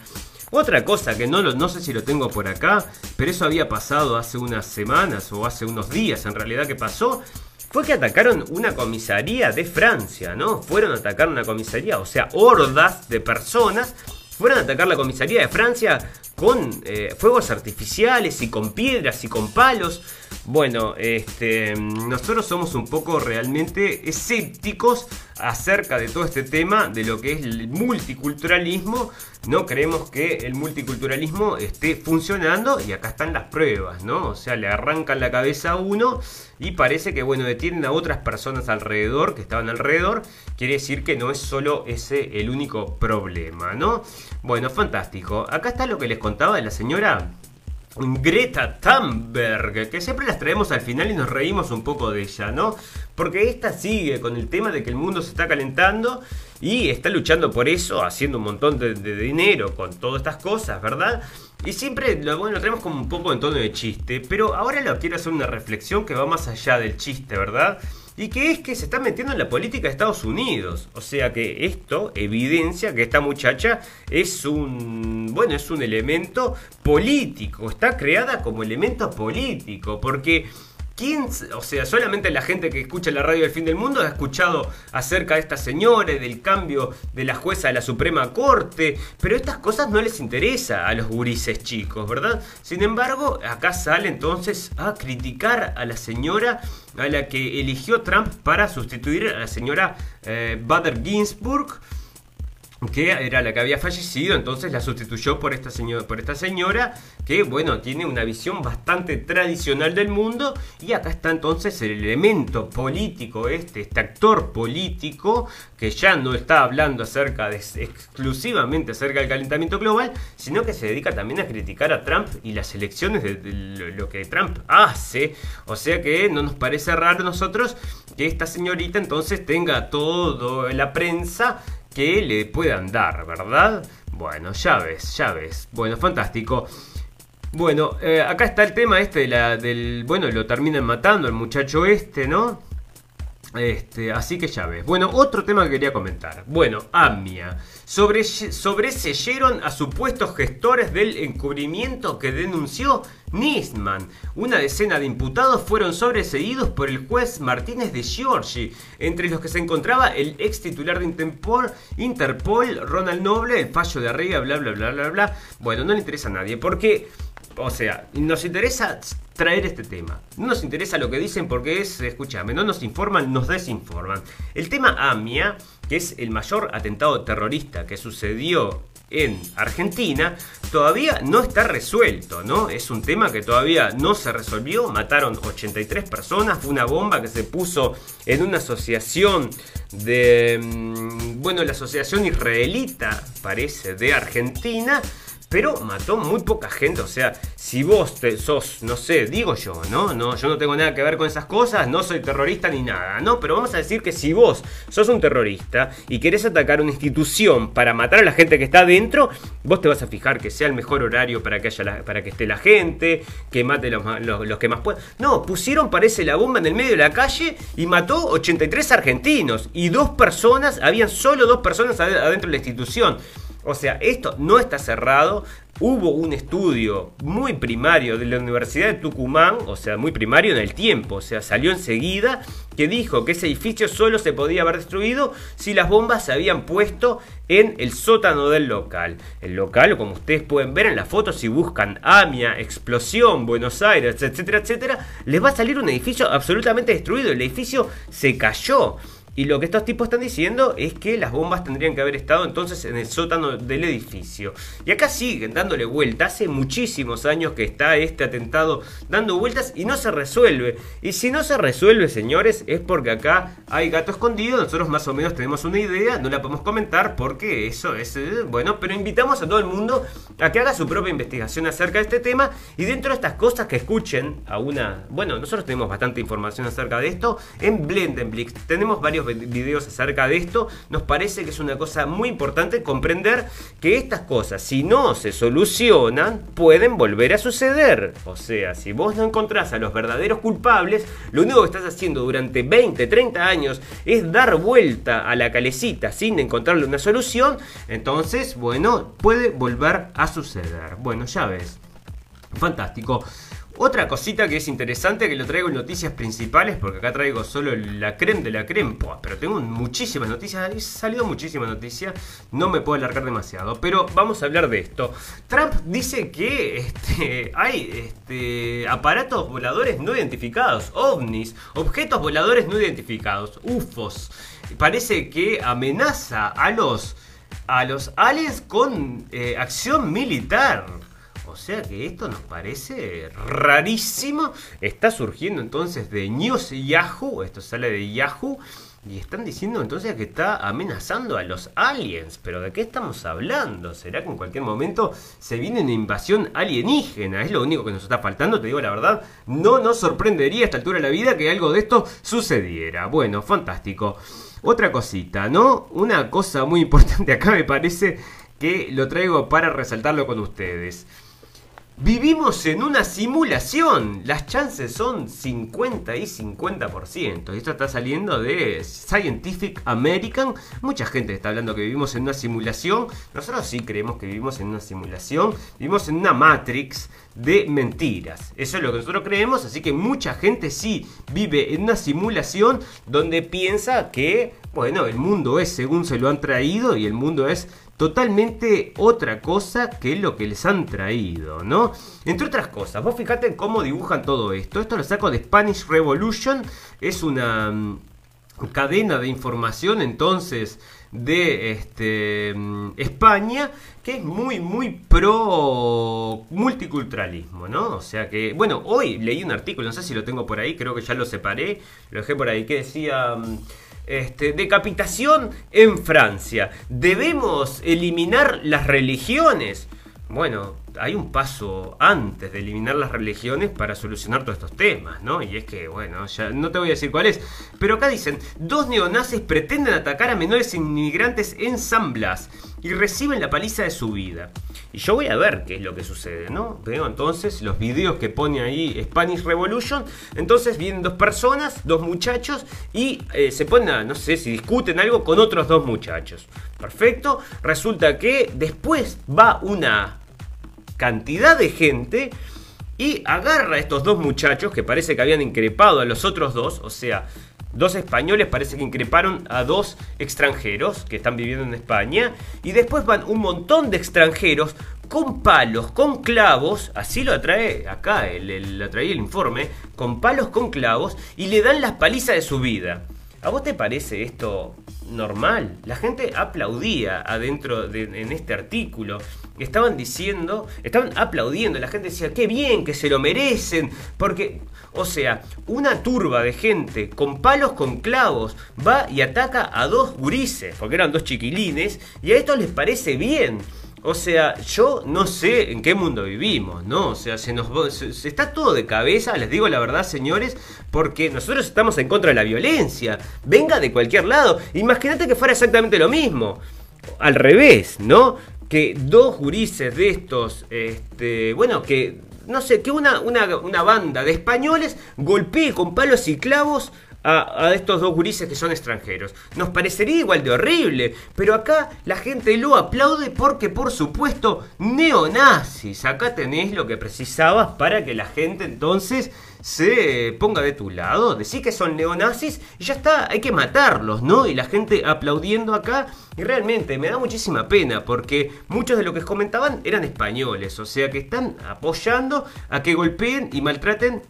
Otra cosa que no, no sé si lo tengo por acá, pero eso había pasado hace unas semanas o hace unos días en realidad que pasó, fue que atacaron una comisaría de Francia, ¿no? Fueron a atacar una comisaría, o sea, hordas de personas fueron a atacar la comisaría de Francia con eh, fuegos artificiales y con piedras y con palos. Bueno, este, nosotros somos un poco realmente escépticos acerca de todo este tema de lo que es el multiculturalismo. No creemos que el multiculturalismo esté funcionando y acá están las pruebas, ¿no? O sea, le arrancan la cabeza a uno y parece que, bueno, detienen a otras personas alrededor, que estaban alrededor. Quiere decir que no es solo ese el único problema, ¿no? Bueno, fantástico. Acá está lo que les contaba de la señora Greta Thunberg, que siempre las traemos al final y nos reímos un poco de ella, ¿no? Porque esta sigue con el tema de que el mundo se está calentando y está luchando por eso, haciendo un montón de, dinero con todas estas cosas, ¿verdad? Y siempre lo, bueno, traemos como un poco en tono de chiste, pero ahora lo quiero hacer una reflexión que va más allá del chiste, ¿verdad? y que es que se está metiendo en la política de Estados Unidos. O sea que esto evidencia que esta muchacha es un, bueno, es un elemento político, está creada como elemento político, porque ¿Quién, o sea, solamente la gente que escucha la radio del fin del mundo ha escuchado acerca de esta señora, del cambio de la jueza de la Suprema Corte, pero estas cosas no les interesa a los gurises chicos, ¿verdad? Sin embargo, acá sale entonces a criticar a la señora a la que eligió Trump para sustituir a la señora eh, Bader Ginsburg que era la que había fallecido, entonces la sustituyó por esta, señora, por esta señora que, bueno, tiene una visión bastante tradicional del mundo y acá está entonces el elemento político, este, este actor político que ya no está hablando acerca de, exclusivamente acerca del calentamiento global, sino que se dedica también a criticar a Trump y las elecciones de, lo que Trump hace, o sea que no nos parece raro a nosotros que esta señorita entonces tenga todo la prensa que le puedan dar, ¿verdad? Bueno, ya ves, ya ves. Bueno, fantástico. Bueno, eh, acá está el tema este de la, del... Bueno, lo terminan matando el muchacho este, ¿no? Este, así que ya ves. Bueno, otro tema que quería comentar. Bueno, AMIA. Sobre, sobreseyeron a supuestos gestores del encubrimiento que denunció Nisman. Una decena de imputados fueron sobreseídos por el juez Martínez de Giorgi, entre los que se encontraba el ex titular de Interpol, Interpol Ronald Noble, el fallo de arriba, bla, bla, bla, bla, bla. Bueno, no le interesa a nadie, porque o sea, nos interesa traer este tema. No nos interesa lo que dicen porque es, escúchame, no nos informan, nos desinforman. El tema AMIA, que es el mayor atentado terrorista que sucedió en Argentina, todavía no está resuelto, ¿no? Es un tema que todavía no se resolvió. Mataron 83 personas, fue una bomba que se puso en una asociación de, mm, bueno, la asociación israelita, parece, de Argentina pero mató muy poca gente. O sea, si vos te sos, no sé, digo yo, ¿no? no Yo no tengo nada que ver con esas cosas, no soy terrorista ni nada, ¿no? Pero vamos a decir que si vos sos un terrorista y querés atacar una institución para matar a la gente que está adentro, vos te vas a fijar que sea el mejor horario para que, haya para que esté la gente, que mate los, los, que más puedan. No, pusieron, parece, la bomba en el medio de la calle y mató 83 argentinos. Y dos personas, habían solo dos personas adentro de la institución. O sea, esto no está cerrado. Hubo un estudio muy primario de la Universidad de Tucumán, o sea, muy primario en el tiempo, o sea, salió enseguida, que dijo que ese edificio solo se podía haber destruido si las bombas se habían puesto en el sótano del local. El local, como ustedes pueden ver en la foto, si buscan AMIA, explosión, Buenos Aires, etcétera, etcétera, les va a salir un edificio absolutamente destruido. El edificio se cayó. Y lo que estos tipos están diciendo es que las bombas tendrían que haber estado entonces en el sótano del edificio. Y acá siguen dándole vuelta. Hace muchísimos años que está este atentado dando vueltas y no se resuelve. Y si no se resuelve, señores, es porque acá hay gato escondido. Nosotros más o menos tenemos una idea, no la podemos comentar porque eso es eh, bueno. Pero invitamos a todo el mundo a que haga su propia investigación acerca de este tema. Y dentro de estas cosas que escuchen a una... Bueno, nosotros tenemos bastante información acerca de esto en Blendenblix. Tenemos varios videos acerca de esto, nos parece que es una cosa muy importante comprender que estas cosas, si no se solucionan, pueden volver a suceder. O sea, si vos no encontrás a los verdaderos culpables, lo único que estás haciendo durante 20, 30 años es dar vuelta a la calecita sin encontrarle una solución, entonces, bueno, puede volver a suceder. Bueno, ya ves. Fantástico. Otra cosita que es interesante, que lo traigo en noticias principales, porque acá traigo solo la creme de la creme, pero tengo muchísimas noticias, ha salido muchísimas noticias, no me puedo alargar demasiado, pero vamos a hablar de esto. Trump dice que este, hay este, aparatos voladores no identificados, ovnis, objetos voladores no identificados, UFOs. Parece que amenaza a los, a los aliens con eh, acción militar. O sea que esto nos parece rarísimo. Está surgiendo entonces de News Yahoo, esto sale de Yahoo, y están diciendo entonces que está amenazando a los aliens. Pero ¿de qué estamos hablando? ¿Será que en cualquier momento se viene una invasión alienígena? Es lo único que nos está faltando, te digo la verdad. No nos sorprendería a esta altura de la vida que algo de esto sucediera. Bueno, fantástico. Otra cosita, ¿no? Una cosa muy importante acá me parece que lo traigo para resaltarlo con ustedes. Vivimos en una simulación. Las chances son 50 y 50%. Esto está saliendo de Scientific American. Mucha gente está hablando que vivimos en una simulación. Nosotros sí creemos que vivimos en una simulación. Vivimos en una Matrix de mentiras. Eso es lo que nosotros creemos. Así que mucha gente sí vive en una simulación donde piensa que, bueno, el mundo es según se lo han traído y el mundo es totalmente otra cosa que lo que les han traído, ¿no? Entre otras cosas, vos fijate cómo dibujan todo esto. Esto lo saco de Spanish Revolution, es una mm, cadena de información entonces de este, mm, España que es muy muy pro multiculturalismo, ¿no? O sea que, bueno, hoy leí un artículo, no sé si lo tengo por ahí, creo que ya lo separé, lo dejé por ahí, que decía... Mm, este, decapitación en Francia. ¿Debemos eliminar las religiones? Bueno, hay un paso antes de eliminar las religiones para solucionar todos estos temas, ¿no? Y es que, bueno, ya no te voy a decir cuál es. Pero acá dicen, dos neonazis pretenden atacar a menores inmigrantes en San Blas y reciben la paliza de su vida. Y yo voy a ver qué es lo que sucede, ¿no? Veo entonces los videos que pone ahí Spanish Revolution. Entonces vienen dos personas, dos muchachos, y eh, se ponen a, no sé si discuten algo con otros dos muchachos. Perfecto. Resulta que después va una cantidad de gente y agarra a estos dos muchachos que parece que habían increpado a los otros dos, o sea, dos españoles parece que increparon a dos extranjeros que están viviendo en España y después van un montón de extranjeros con palos, con clavos, así lo trae acá, el, lo trae el informe, con palos, con clavos y le dan las palizas de su vida. ¿A vos te parece esto normal? La gente aplaudía adentro de, en este artículo. Estaban diciendo, estaban aplaudiendo. La gente decía, qué bien, que se lo merecen. Porque, o sea, una turba de gente con palos con clavos va y ataca a dos gurises, porque eran dos chiquilines, y a estos les parece bien. O sea, yo no sé en qué mundo vivimos, ¿no? O sea, se nos se, está todo de cabeza, les digo la verdad, señores, porque nosotros estamos en contra de la violencia. Venga de cualquier lado. Imagínate que fuera exactamente lo mismo. Al revés, ¿no? Que dos gurises de estos, este, bueno, que no sé, que una, una, una banda de españoles golpee con palos y clavos a, estos dos gurises que son extranjeros. Nos parecería igual de horrible, pero acá la gente lo aplaude porque, por supuesto, neonazis. Acá tenés lo que precisabas para que la gente entonces se ponga de tu lado, decir que son neonazis y ya está, hay que matarlos, ¿no? Y la gente aplaudiendo acá y realmente me da muchísima pena porque muchos de los que comentaban eran españoles, o sea que están apoyando a que golpeen y maltraten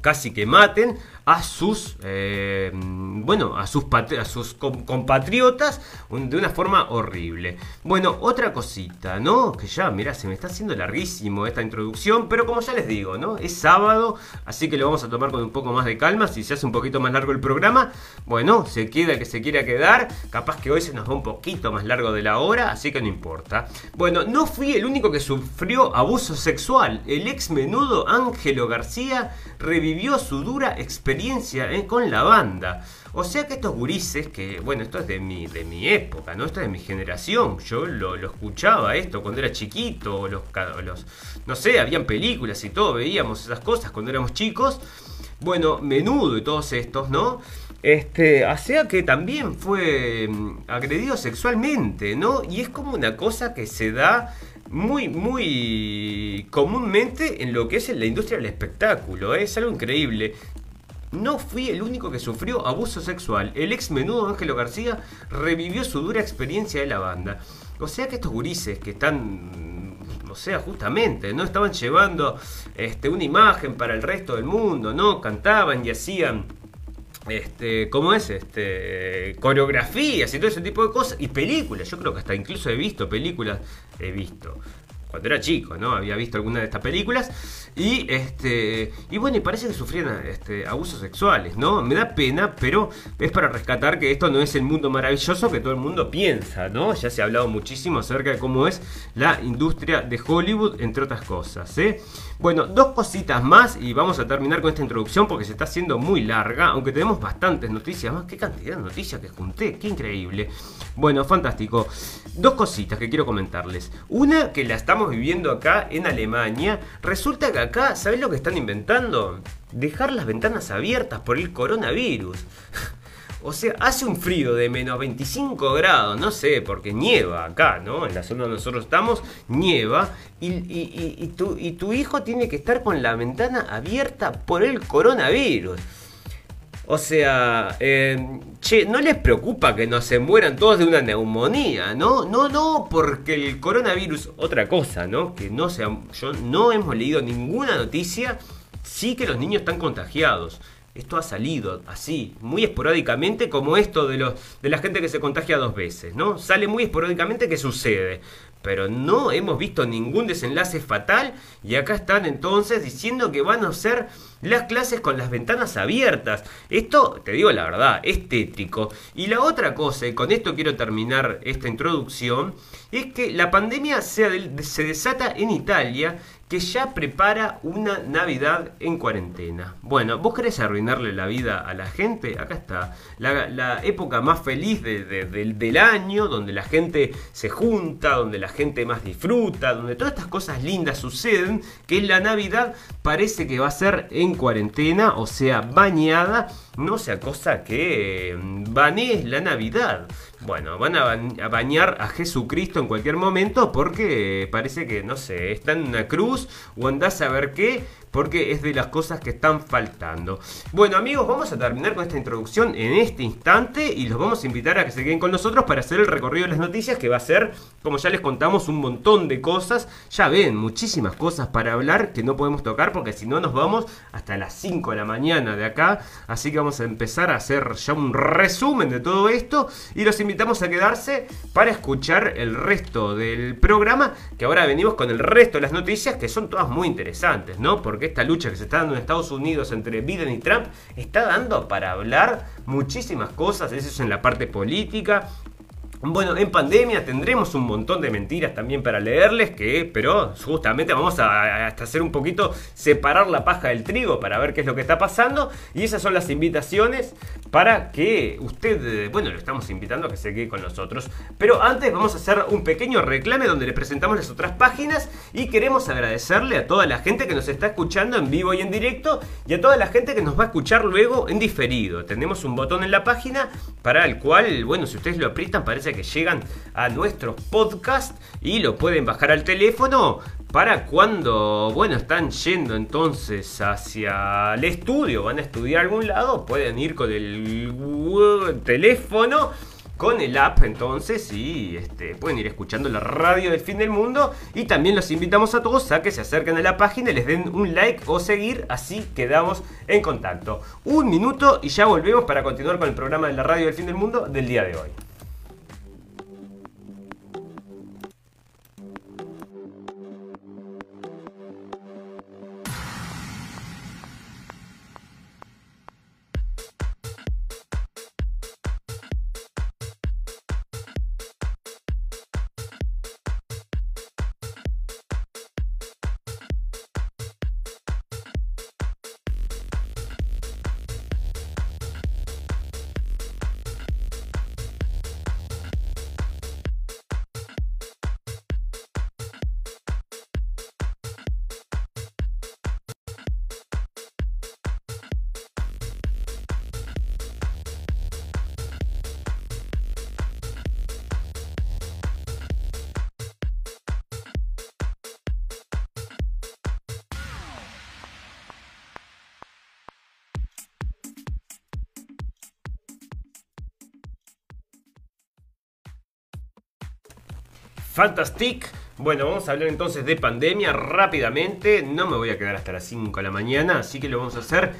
casi que maten a sus, eh, bueno, a sus, a sus compatriotas de una forma horrible. Bueno, otra cosita, ¿no? Que ya, mira, se me está haciendo larguísimo esta introducción, pero como ya les digo, ¿no? Es sábado, así que lo vamos a tomar con un poco más de calma. Si se hace un poquito más largo el programa, bueno, se queda que se quiera quedar. Capaz que hoy se nos va un poquito más largo de la hora, así que no importa. Bueno, no fui el único que sufrió abuso sexual. El ex menudo Ángelo García revivió su dura experiencia eh, con la banda. O sea que estos gurises, que bueno, esto es de mi, de mi época, ¿no? Esto es de mi generación. Yo lo, escuchaba esto cuando era chiquito, los, los, no sé, habían películas y todo, veíamos esas cosas cuando éramos chicos. Bueno, menudo y todos estos, ¿no? Este, o sea que también fue mm, agredido sexualmente, ¿no? Y es como una cosa que se da muy, muy comúnmente en lo que es la industria del espectáculo. ¿eh? Es algo increíble. No fui el único que sufrió abuso sexual. El ex menudo Ángelo García revivió su dura experiencia de la banda. O sea que estos gurises que están, o sea, justamente, ¿no? Estaban llevando este, una imagen para el resto del mundo, ¿no? Cantaban y hacían este, ¿cómo es? Este, coreografías y todo ese tipo de cosas. Y películas, yo creo que hasta incluso he visto películas, he visto, cuando era chico, ¿no? Había visto alguna de estas películas. Y este. Y bueno, y parece que sufrían este, abusos sexuales, ¿no? Me da pena, pero es para rescatar que esto no es el mundo maravilloso que todo el mundo piensa, ¿no? Ya se ha hablado muchísimo acerca de cómo es la industria de Hollywood, entre otras cosas, ¿eh? Bueno, dos cositas más y vamos a terminar con esta introducción porque se está haciendo muy larga, aunque tenemos bastantes noticias más. Qué cantidad de noticias que junté, qué increíble. Bueno, fantástico. Dos cositas que quiero comentarles. Una que la estamos viviendo acá en Alemania, resulta que acá, ¿sabés lo que están inventando? Dejar las ventanas abiertas por el coronavirus. O sea, hace un frío de menos 25 grados, no sé, porque nieva acá, ¿no? En la zona donde nosotros estamos, nieva. Y, tu, y tu hijo tiene que estar con la ventana abierta por el coronavirus. O sea, eh, che, no les preocupa que no se mueran todos de una neumonía, ¿no? No, no, porque el coronavirus, otra cosa, ¿no? Que no sea, yo no hemos leído ninguna noticia, sí que los niños están contagiados. Esto ha salido así, muy esporádicamente, como esto de, los, de la gente que se contagia dos veces, ¿no? Sale muy esporádicamente que sucede. Pero no hemos visto ningún desenlace fatal y acá están entonces diciendo que van a ser las clases con las ventanas abiertas. Esto, te digo la verdad, es tétrico. Y la otra cosa, y con esto quiero terminar esta introducción, es que la pandemia se, se desata en Italia que ya prepara una Navidad en cuarentena. Bueno, ¿vos querés arruinarle la vida a la gente? Acá está, la, época más feliz del año, donde la gente se junta, donde la gente más disfruta, donde todas estas cosas lindas suceden, que es la Navidad parece que va a ser en cuarentena, o sea, bañada, no sea cosa que banees la Navidad. Bueno, van a bañar a Jesucristo en cualquier momento porque parece que, no sé, está en una cruz o andás a ver qué, porque es de las cosas que están faltando. Bueno amigos, vamos a terminar con esta introducción en este instante y los vamos a invitar a que se queden con nosotros para hacer el recorrido de las noticias que va a ser, como ya les contamos, un montón de cosas. Ya ven, muchísimas cosas para hablar que no podemos tocar porque si no nos vamos hasta las 5 de la mañana de acá. Así que vamos a empezar a hacer ya un resumen de todo esto y los invitamos a quedarse para escuchar el resto del programa que ahora venimos con el resto de las noticias que son todas muy interesantes, ¿no? Porque esta lucha que se está dando en Estados Unidos entre Biden y Trump está dando para hablar muchísimas cosas, eso es en la parte política, bueno, en pandemia tendremos un montón de mentiras también para leerles, que, pero justamente vamos a, hacer un poquito separar la paja del trigo para ver qué es lo que está pasando. Y esas son las invitaciones para que usted, bueno, lo estamos invitando a que se quede con nosotros. Pero antes vamos a hacer un pequeño reclame donde le presentamos las otras páginas y queremos agradecerle a toda la gente que nos está escuchando en vivo y en directo y a toda la gente que nos va a escuchar luego en diferido. Tenemos un botón en la página para el cual, bueno, si ustedes lo aprietan parece que llegan a nuestros podcast y lo pueden bajar al teléfono para cuando, bueno, están yendo entonces hacia el estudio, van a estudiar a algún lado, pueden ir con el teléfono con el app entonces y este, pueden ir escuchando la radio del fin del mundo y también los invitamos a todos a que se acerquen a la página les den un like o seguir, así quedamos en contacto. Un minuto y ya volvemos para continuar con el programa de la radio del fin del mundo del día de hoy. Fantastic. Bueno, vamos a hablar entonces de pandemia rápidamente. No me voy a quedar hasta las 5 de la mañana, así que lo vamos a hacer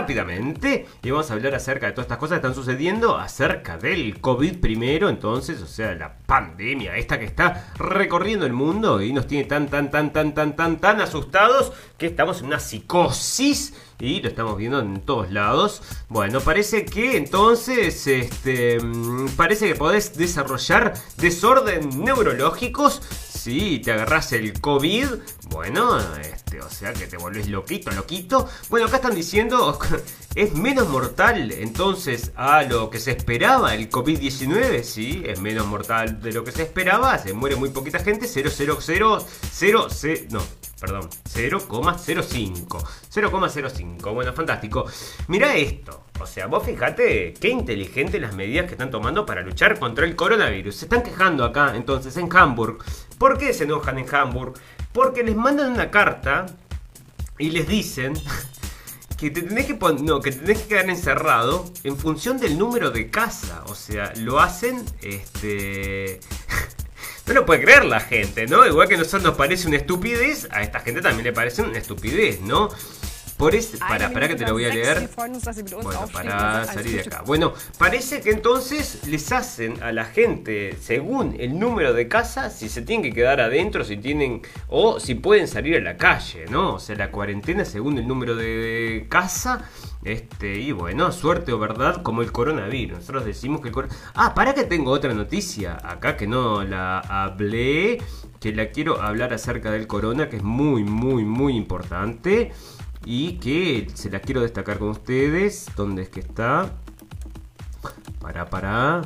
rápidamente. Y vamos a hablar acerca de todas estas cosas que están sucediendo, acerca del COVID primero, entonces, o sea, la pandemia esta que está recorriendo el mundo y nos tiene tan, tan, tan, tan, tan, tan, tan asustados que estamos en una psicosis y lo estamos viendo en todos lados. Bueno, parece que entonces, este, mm, parece que podés desarrollar desorden neurológicos Sí, te agarras el COVID. Bueno, este, o sea que te volvés loquito, loquito. Bueno, acá están diciendo es menos mortal entonces a lo que se esperaba el COVID-19. Sí, es menos mortal de lo que se esperaba. Se muere muy poquita gente. 0,0000. No, perdón, 0,05. 0,05. Bueno, fantástico. Mira esto. O sea, vos fijate qué inteligente las medidas que están tomando para luchar contra el coronavirus. Se están quejando acá, entonces, en Hamburg. ¿Por qué se enojan en Hamburg? Porque les mandan una carta y les dicen que te tenés que no, que tenés que quedar encerrado en función del número de casa. O sea, lo hacen, este. No lo puede creer la gente, ¿no? Igual que a nosotros nos parece una estupidez, a esta gente también le parece una estupidez, ¿no? Por para, para que te lo voy a leer. Bueno, para salir de acá. Bueno, parece que entonces les hacen a la gente, según el número de casa, si se tienen que quedar adentro, si tienen, o si pueden salir a la calle, ¿no? O sea, la cuarentena según el número de casa. Este, y bueno, suerte o verdad, como el coronavirus. Nosotros decimos que el coronavirus. Ah, para que tengo otra noticia acá que no la hablé, que la quiero hablar acerca del corona, que es muy, muy, muy importante y que se la quiero destacar con ustedes. ¿Dónde es que está? Para, para.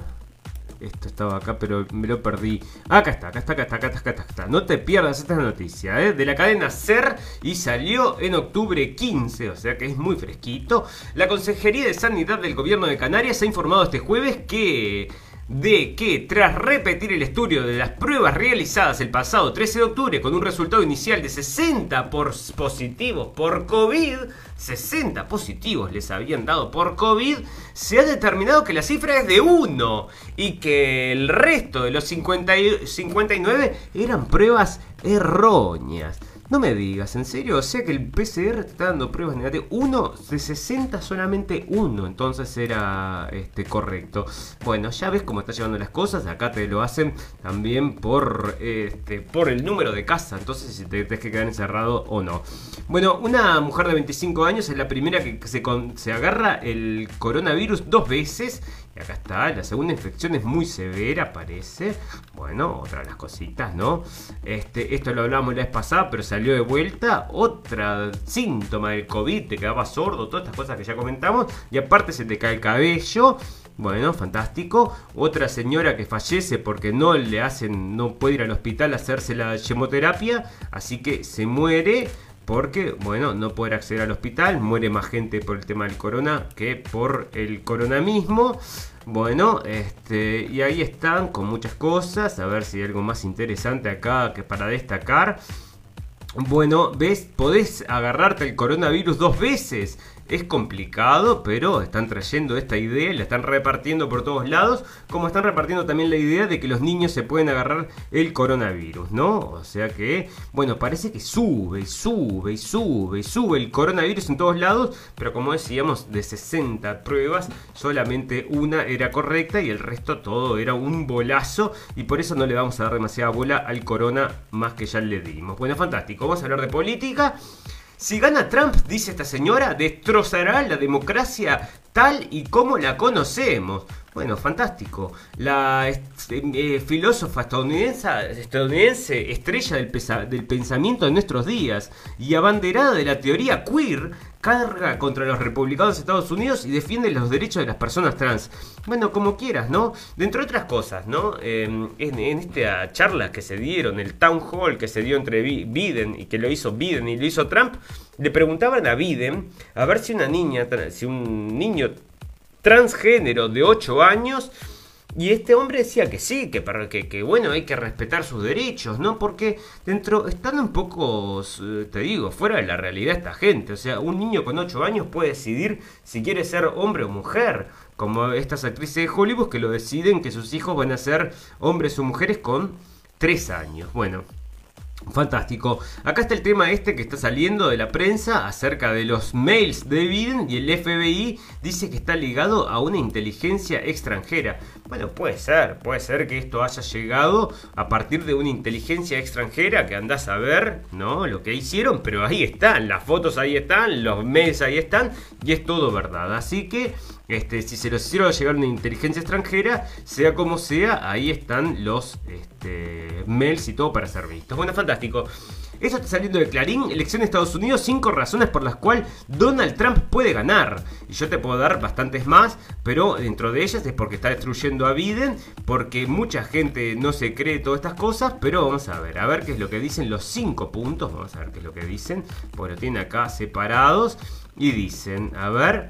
Esto estaba acá, pero me lo perdí. Acá está, acá está, acá está, acá está, acá está. No te pierdas esta noticia, ¿eh? De la cadena SER y salió en octubre 15, o sea que es muy fresquito. La Consejería de Sanidad del Gobierno de Canarias ha informado este jueves que de que tras repetir el estudio de las pruebas realizadas el pasado 13 de octubre con un resultado inicial de 60 positivos por COVID, 60 positivos les habían dado por COVID, se ha determinado que la cifra es de 1 y que el resto de los 59 eran pruebas erróneas. No me digas, ¿en serio? O sea que el PCR te está dando pruebas negativas. Uno de 60 solamente uno, entonces era este, correcto. Bueno, ya ves cómo está llevando las cosas. Acá te lo hacen también por, este, por el número de casa. Entonces si te tienes que quedar encerrado o no. Bueno, una mujer de 25 años es la primera que se, se agarra el coronavirus dos veces y acá está, la segunda infección es muy severa, parece. Bueno, otra de las cositas, ¿no? Este, esto lo hablamos la vez pasada, pero salió de vuelta. Otra síntoma del COVID, te quedaba sordo, todas estas cosas que ya comentamos. Y aparte se te cae el cabello. Bueno, fantástico. Otra señora que fallece porque no le hacen, no puede ir al hospital a hacerse la chemoterapia, así que se muere porque, bueno, no poder acceder al hospital, muere más gente por el tema del corona que por el corona mismo. Bueno, este, y ahí están con muchas cosas, a ver si hay algo más interesante acá que para destacar. Bueno, ves, podés agarrarte el coronavirus dos veces es complicado, pero están trayendo esta idea y la están repartiendo por todos lados, como están repartiendo también la idea de que los niños se pueden agarrar el coronavirus, ¿no? O sea que, bueno, parece que sube sube y sube sube el coronavirus en todos lados, pero como decíamos, de 60 pruebas, solamente una era correcta y el resto todo era un bolazo y por eso no le vamos a dar demasiada bola al corona más que ya le dimos. Bueno, fantástico, vamos a hablar de política. Si gana Trump, dice esta señora, destrozará la democracia tal y como la conocemos. Bueno, fantástico. La eh, filósofa estadounidense, estadounidense estrella del, del, pensamiento de nuestros días y abanderada de la teoría queer carga contra los republicanos de Estados Unidos y defiende los derechos de las personas trans. Bueno, como quieras, ¿no? Dentro de otras cosas, ¿no? en, esta charla que se dieron, el town hall que se dio entre Biden y que lo hizo Biden y lo hizo Trump, le preguntaban a Biden a ver si una niña, si un niño transgénero de 8 años y este hombre decía que sí, que, que, que, bueno, hay que respetar sus derechos, ¿no? Porque dentro, están un poco, te digo, fuera de la realidad esta gente. O sea, un niño con 8 años puede decidir si quiere ser hombre o mujer. Como estas actrices de Hollywood que lo deciden que sus hijos van a ser hombres o mujeres con 3 años. Bueno, Fantástico. Acá está el tema este que está saliendo de la prensa acerca de los mails de Biden y el FBI dice que está ligado a una inteligencia extranjera. Bueno, puede ser, puede ser que esto haya llegado a partir de una inteligencia extranjera que andás a ver, ¿no? Lo que hicieron, pero ahí están, las fotos ahí están, los mails ahí están y es todo verdad. Así que Este, si se los hicieron llegar una inteligencia extranjera, sea como sea, ahí están los este, mails y todo para ser vistos. Bueno, fantástico. Esto está saliendo de Clarín, elección de Estados Unidos, cinco razones por las cuales Donald Trump puede ganar. Y yo te puedo dar bastantes más, pero dentro de ellas es porque está destruyendo a Biden, porque mucha gente no se cree todas estas cosas, pero vamos a ver, a ver qué es lo que dicen los cinco puntos, vamos a ver qué es lo que dicen, porque lo tienen acá separados. Y dicen, a ver,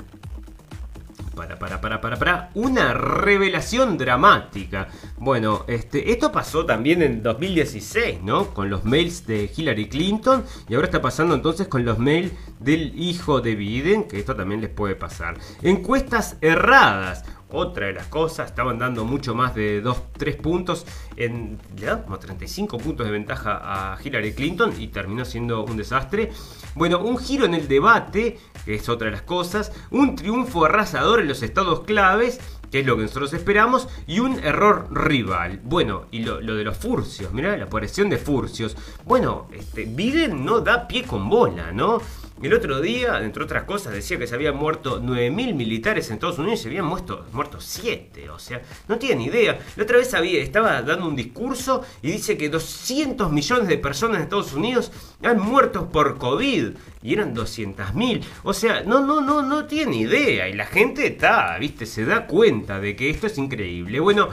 para, para, para, para, para. Una revelación dramática. Bueno, este, esto pasó también en 2016, ¿no? Con los mails de Hillary Clinton. Y ahora está pasando entonces con los mails del hijo de Biden, que esto también les puede pasar. Encuestas erradas otra de las cosas, estaban dando mucho más de 2, 3 puntos, en, le dan como 35 puntos de ventaja a Hillary Clinton y terminó siendo un desastre. Bueno, un giro en el debate, que es otra de las cosas, un triunfo arrasador en los estados claves, que es lo que nosotros esperamos, y un error rival. Bueno, y lo, de los furcios, mirá la aparición de furcios. Bueno, este, Biden no da pie con bola, ¿no? El otro día, entre otras cosas, decía que se habían muerto 9.000 militares en Estados Unidos y se habían muerto, muerto 7. O sea, no tienen idea. La otra vez había, estaba dando un discurso y dice que 200 millones de personas en Estados Unidos han muerto por COVID. Y eran 200.000. O sea, no, no, no, no tiene idea. Y la gente está, viste, se da cuenta de que esto es increíble. Bueno,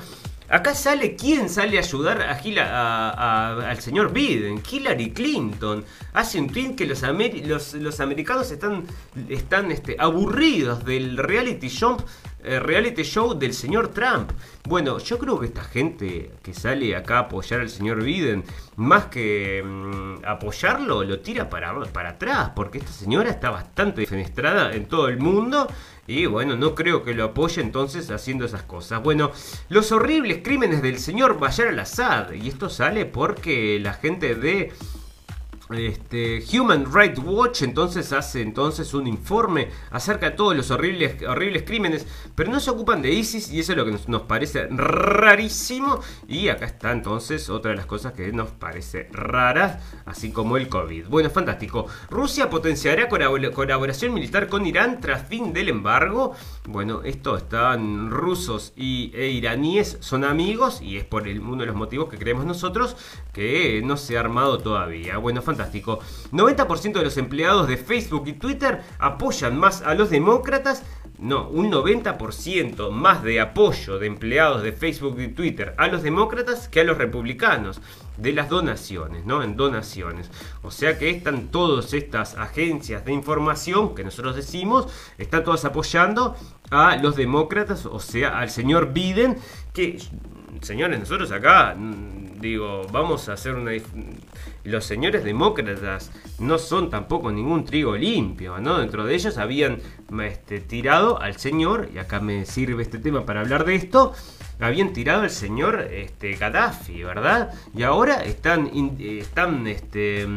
Acá sale quién sale a ayudar a, al señor Biden, Hillary Clinton. Hace un tweet que los, los, americanos están, están este, aburridos del reality show, eh, reality show del señor Trump. Bueno, yo creo que esta gente que sale acá a apoyar al señor Biden, más que mm, apoyarlo, lo tira para, para atrás, porque esta señora está bastante defenestrada en todo el mundo y bueno, no creo que lo apoye entonces haciendo esas cosas. Bueno, los horribles crímenes del señor Bayar al-Assad. Y esto sale porque la gente de este, Human Rights Watch entonces hace entonces un informe acerca de todos los horribles, horribles crímenes, pero no se ocupan de ISIS y eso es lo que nos, parece rarísimo. Y acá está entonces otra de las cosas que nos parece raras, así como el COVID. Bueno, fantástico. Rusia potenciará colaboración militar con Irán tras fin del embargo. Bueno, esto están rusos y, e iraníes son amigos y es por uno de los motivos que creemos nosotros que no se ha armado todavía. Bueno, fantástico. 90% de los empleados de Facebook y Twitter apoyan más a los demócratas. No, un 90% más de apoyo de empleados de Facebook y Twitter a los demócratas que a los republicanos. De las donaciones, ¿no? En donaciones. O sea que están todas estas agencias de información que nosotros decimos, están todas apoyando a los demócratas, o sea, al señor Biden, que, señores, nosotros acá, mm, digo, vamos a hacer una los señores demócratas no son tampoco ningún trigo limpio, ¿no? Dentro de ellos habían este, tirado al señor, y acá me sirve este tema para hablar de esto, habían tirado al señor este, Gaddafi, ¿verdad? Y ahora están, están este,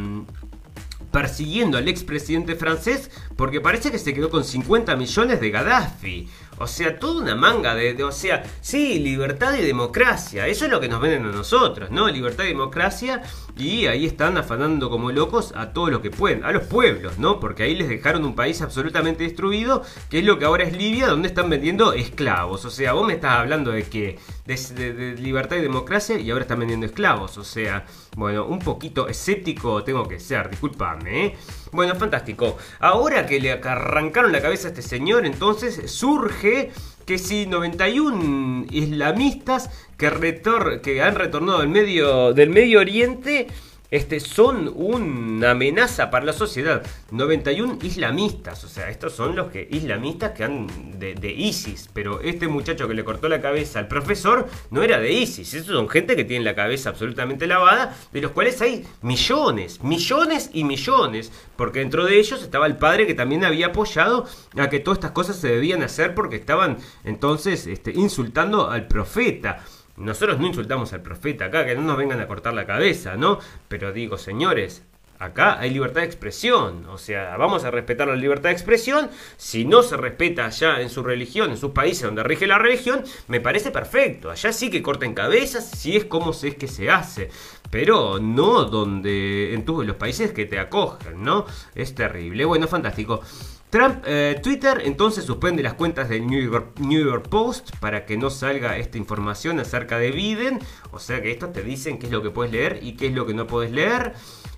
persiguiendo al expresidente francés porque parece que se quedó con 50 millones de Gaddafi. O sea, toda una manga de, O sea, sí, libertad y democracia. Eso es lo que nos venden a nosotros, ¿no? Libertad y democracia. Y ahí están afanando como locos a todo lo que pueden. A los pueblos, ¿no? Porque ahí les dejaron un país absolutamente destruido. Que es lo que ahora es Libia, donde están vendiendo esclavos. O sea, vos me estás hablando de que. De, libertad y democracia. Y ahora están vendiendo esclavos. O sea, bueno, un poquito escéptico tengo que ser. Disculpame, ¿eh? Bueno, fantástico. Ahora que le arrancaron la cabeza a este señor, entonces surge que si 91 islamistas que, que han retornado del Medio, del Medio Oriente este, son una amenaza para la sociedad. 91 islamistas, o sea, estos son los que islamistas que han de, ISIS, pero este muchacho que le cortó la cabeza al profesor no era de ISIS, estos son gente que tiene la cabeza absolutamente lavada, de los cuales hay millones, millones y millones, porque dentro de ellos estaba el padre que también había apoyado a que todas estas cosas se debían hacer porque estaban entonces este, insultando al profeta. Nosotros no insultamos al profeta acá, que no nos vengan a cortar la cabeza, ¿no? Pero digo, señores, acá hay libertad de expresión. O sea, vamos a respetar la libertad de expresión. Si no se respeta allá en su religión, en sus países donde rige la religión, me parece perfecto. Allá sí que corten cabezas, si es como es que se hace. Pero no donde en, en los países que te acogen, ¿no? Es terrible. Bueno, fantástico. Trump, eh, Twitter entonces suspende las cuentas del New York, Post para que no salga esta información acerca de Biden. O sea que estos te dicen qué es lo que puedes leer y qué es lo que no puedes leer.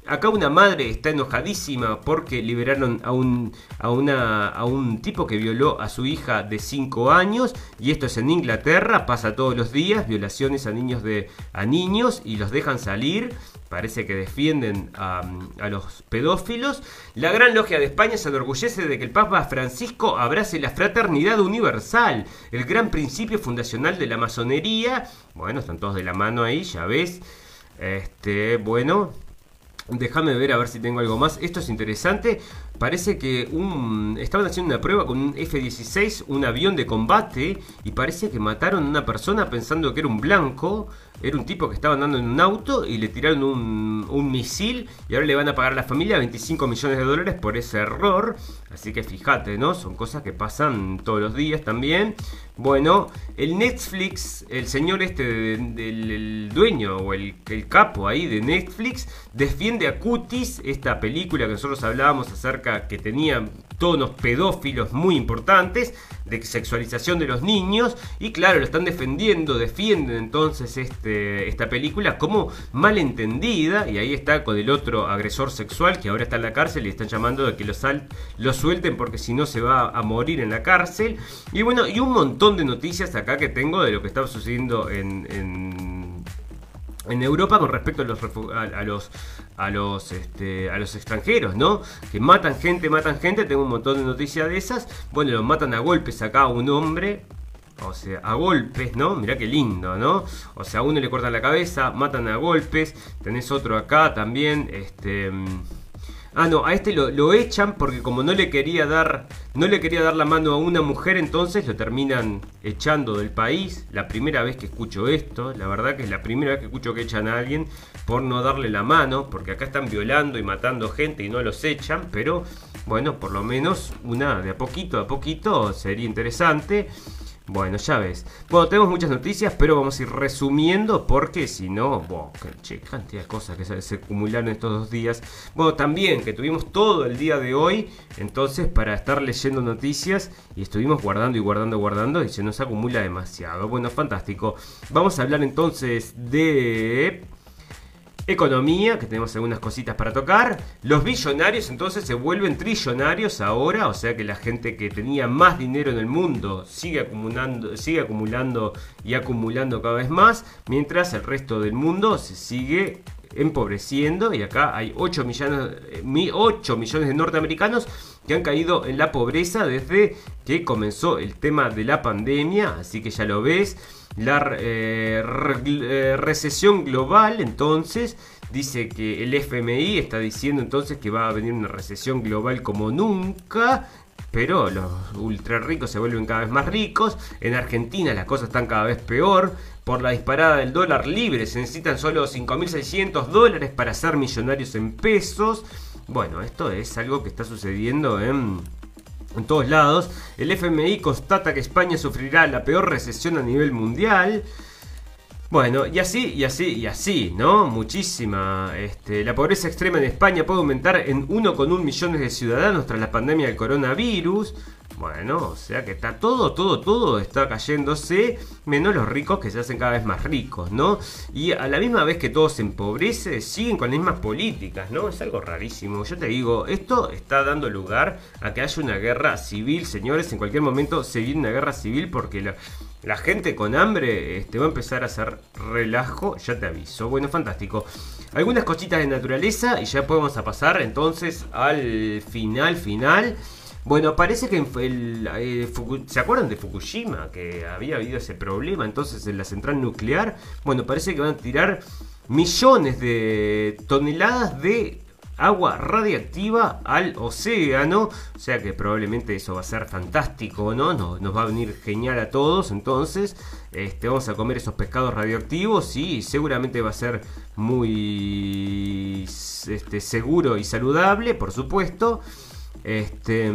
Acá una madre está enojadísima porque liberaron a un, a, una, a un tipo que violó a su hija de 5 años. Y esto es en Inglaterra, pasa todos los días, violaciones a niños, de, a niños y los dejan salir. Parece que defienden a, a los pedófilos. La Gran Logia de España se enorgullece de que el Papa Francisco abrace la fraternidad universal, el gran principio fundacional de la masonería. Bueno, están todos de la mano ahí, ya ves. Este, bueno, Déjame ver a ver si tengo algo más. Esto es interesante. Parece que un, estaban haciendo una prueba con un F-16, un avión de combate, y parece que mataron a una persona pensando que era un blanco. Era un tipo que estaba andando en un auto y le tiraron un, un misil y ahora le van a pagar a la familia 25 millones de dólares por ese error. Así que fíjate, ¿no? Son cosas que pasan todos los días también. Bueno, el Netflix, el señor este del dueño o el, el, capo ahí de Netflix, defiende a Cutis, esta película que nosotros hablábamos acerca que tenía tonos pedófilos muy importantes, de sexualización de los niños, y claro, lo están defendiendo, defienden entonces este, esta película como malentendida, y ahí está con el otro agresor sexual que ahora está en la cárcel y están llamando de que lo, sal, lo suelten porque si no se va a morir en la cárcel. Y bueno, y un montón de noticias acá que tengo de lo que está sucediendo en, en, en Europa con respecto a los, a, los a los este, a los extranjeros, ¿no? Que matan gente, matan gente, tengo un montón de noticias de esas. Bueno, lo matan a golpes acá a un hombre, o sea, a golpes, ¿no? Mirá qué lindo, ¿no? O sea, a uno le cortan la cabeza, matan a golpes. Tenés otro acá también, este... Ah, no, a este lo, lo, echan porque como no le quería dar. No le quería dar la mano a una mujer, entonces lo terminan echando del país. La primera vez que escucho esto, la verdad que es la primera vez que escucho que echan a alguien por no darle la mano, porque acá están violando y matando gente y no los echan, pero bueno, por lo menos una de a poquito a poquito sería interesante. Bueno, ya ves. Bueno, tenemos muchas noticias, pero vamos a ir resumiendo porque si no, wow, che, cantidad de cosas que se, se, acumularon estos dos días. Bueno, también que tuvimos todo el día de hoy, entonces para estar leyendo noticias y estuvimos guardando y guardando, guardando y se nos acumula demasiado. Bueno, fantástico. Vamos a hablar entonces de economía, que tenemos algunas cositas para tocar. Los billonarios entonces se vuelven trillonarios ahora, o sea que la gente que tenía más dinero en el mundo sigue acumulando, sigue acumulando y acumulando cada vez más, mientras el resto del mundo se sigue empobreciendo y acá hay 8 millones, 8 millones de norteamericanos que han caído en la pobreza desde que comenzó el tema de la pandemia, así que ya lo ves. La eh, re, recesión global, entonces, dice que el FMI está diciendo entonces que va a venir una recesión global como nunca. Pero los ultra ricos se vuelven cada vez más ricos. En Argentina las cosas están cada vez peor. Por la disparada del dólar libre se necesitan solo 5.600 dólares para ser millonarios en pesos. Bueno, esto es algo que está sucediendo en en todos lados. El FMI constata que España sufrirá la peor recesión a nivel mundial. Bueno, y así, y así, y así, ¿no? Muchísima. Este, la pobreza extrema en España puede aumentar en 1,1 millones de ciudadanos tras la pandemia del coronavirus. Bueno, o sea que está todo, todo, todo está cayéndose, menos los ricos que se hacen cada vez más ricos, ¿no? Y a la misma vez que todo se empobrece, siguen con las mismas políticas, ¿no? Es algo rarísimo. Yo te digo, esto está dando lugar a que haya una guerra civil, señores. En cualquier momento se viene una guerra civil porque la, gente con hambre este, va a empezar a hacer relajo, ya te aviso. Bueno, fantástico. Algunas cositas de naturaleza y ya podemos pasar entonces al final, final. Bueno, parece que el, eh, ¿se acuerdan de Fukushima? Que había habido ese problema entonces en la central nuclear. Bueno, parece que van a tirar millones de toneladas de agua radiactiva al océano. O sea que probablemente eso va a ser fantástico, ¿no? Nos, va a venir genial a todos. Entonces, este, vamos a comer esos pescados radioactivos y seguramente va a ser muy este, seguro y saludable, por supuesto. Este.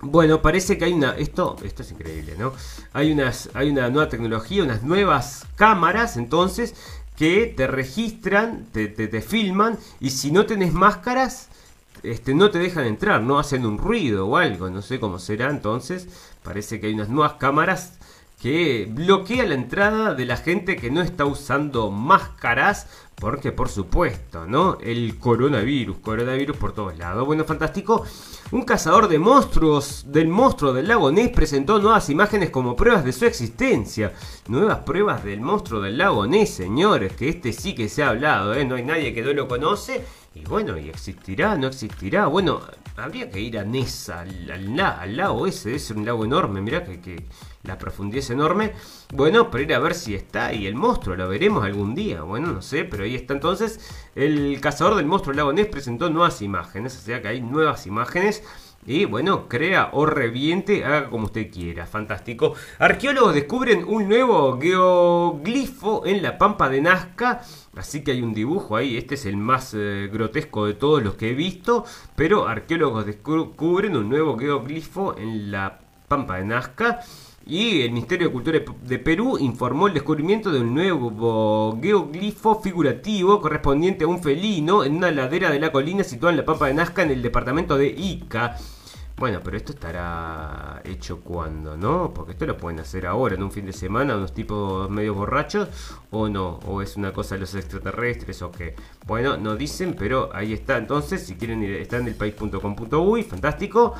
Bueno, parece que hay una. Esto, esto es increíble, ¿no? Hay unas. Hay una nueva tecnología, unas nuevas cámaras, entonces, que te registran, te, te, filman. Y si no tenés máscaras, este, no te dejan entrar, no hacen un ruido o algo, no sé cómo será entonces. Parece que hay unas nuevas cámaras que bloquean la entrada de la gente que no está usando máscaras porque por supuesto, ¿no? El coronavirus, coronavirus por todos lados. Bueno, fantástico. Un cazador de monstruos del monstruo del lago Ness presentó nuevas imágenes como pruebas de su existencia. Nuevas pruebas del monstruo del lago Ness, señores, que este sí que se ha hablado, ¿eh? No hay nadie que no lo conoce. Y bueno, ¿y existirá? ¿No existirá? Bueno, habría que ir a Ness, al, al, lago ese, es un lago enorme, mirá que, que la profundidad es enorme. Bueno, pero ir a ver si está y el monstruo, lo veremos algún día. Bueno, no sé, pero ahí está entonces. El cazador del monstruo lago Ness presentó nuevas imágenes, o sea que hay nuevas imágenes. Y bueno, crea o reviente, haga como usted quiera. Fantástico. Arqueólogos descubren un nuevo geoglifo en la pampa de Nazca. Así que hay un dibujo ahí. Este es el más eh, grotesco de todos los que he visto. Pero arqueólogos descubren un nuevo geoglifo en la pampa de Nazca. Y el Ministerio de Cultura de Perú informó el descubrimiento de un nuevo geoglifo figurativo correspondiente a un felino en una ladera de la colina situada en la Pampa de Nazca en el departamento de Ica. Bueno, pero esto estará hecho cuando, ¿no? Porque esto lo pueden hacer ahora, en un fin de semana, unos tipos medio borrachos, o no, o es una cosa de los extraterrestres, o qué. Bueno, no dicen, pero ahí está. Entonces, si quieren ir, está en elpaís.com.uy, fantástico.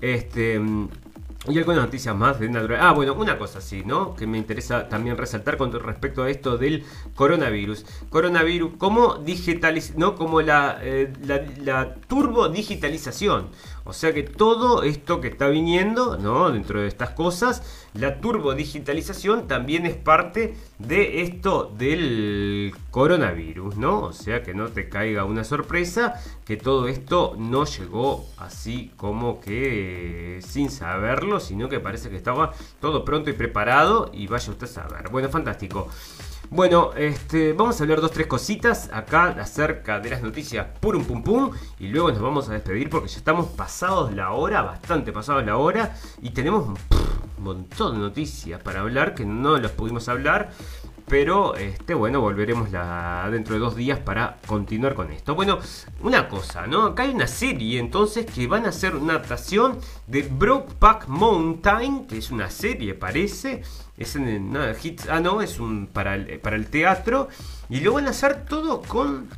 Este. Y algunas noticias más de natural. Ah, bueno, una cosa sí, ¿no? Que me interesa también resaltar con respecto a esto del coronavirus. Coronavirus, como digitaliz no como la, eh, la, la turbo digitalización. O sea que todo esto que está viniendo, ¿no? Dentro de estas cosas, la turbodigitalización también es parte de esto del coronavirus, ¿no? O sea que no te caiga una sorpresa que todo esto no llegó así como que sin saberlo, sino que parece que estaba todo pronto y preparado y vaya usted a saber. Bueno, fantástico. Bueno, este, vamos a hablar dos, tres cositas acá acerca de las noticias purum pum pum. Y luego nos vamos a despedir porque ya estamos pasados la hora, bastante pasados la hora. Y tenemos un montón de noticias para hablar que no las pudimos hablar. Pero este, bueno, volveremos dentro de dos días para continuar con esto. Bueno, una cosa, ¿no? Acá hay una serie entonces que van a hacer una adaptación de Brokeback Mountain, que es una serie, parece. Es en, hits, ah, no, es un para el, para el teatro. Y lo van a hacer todo con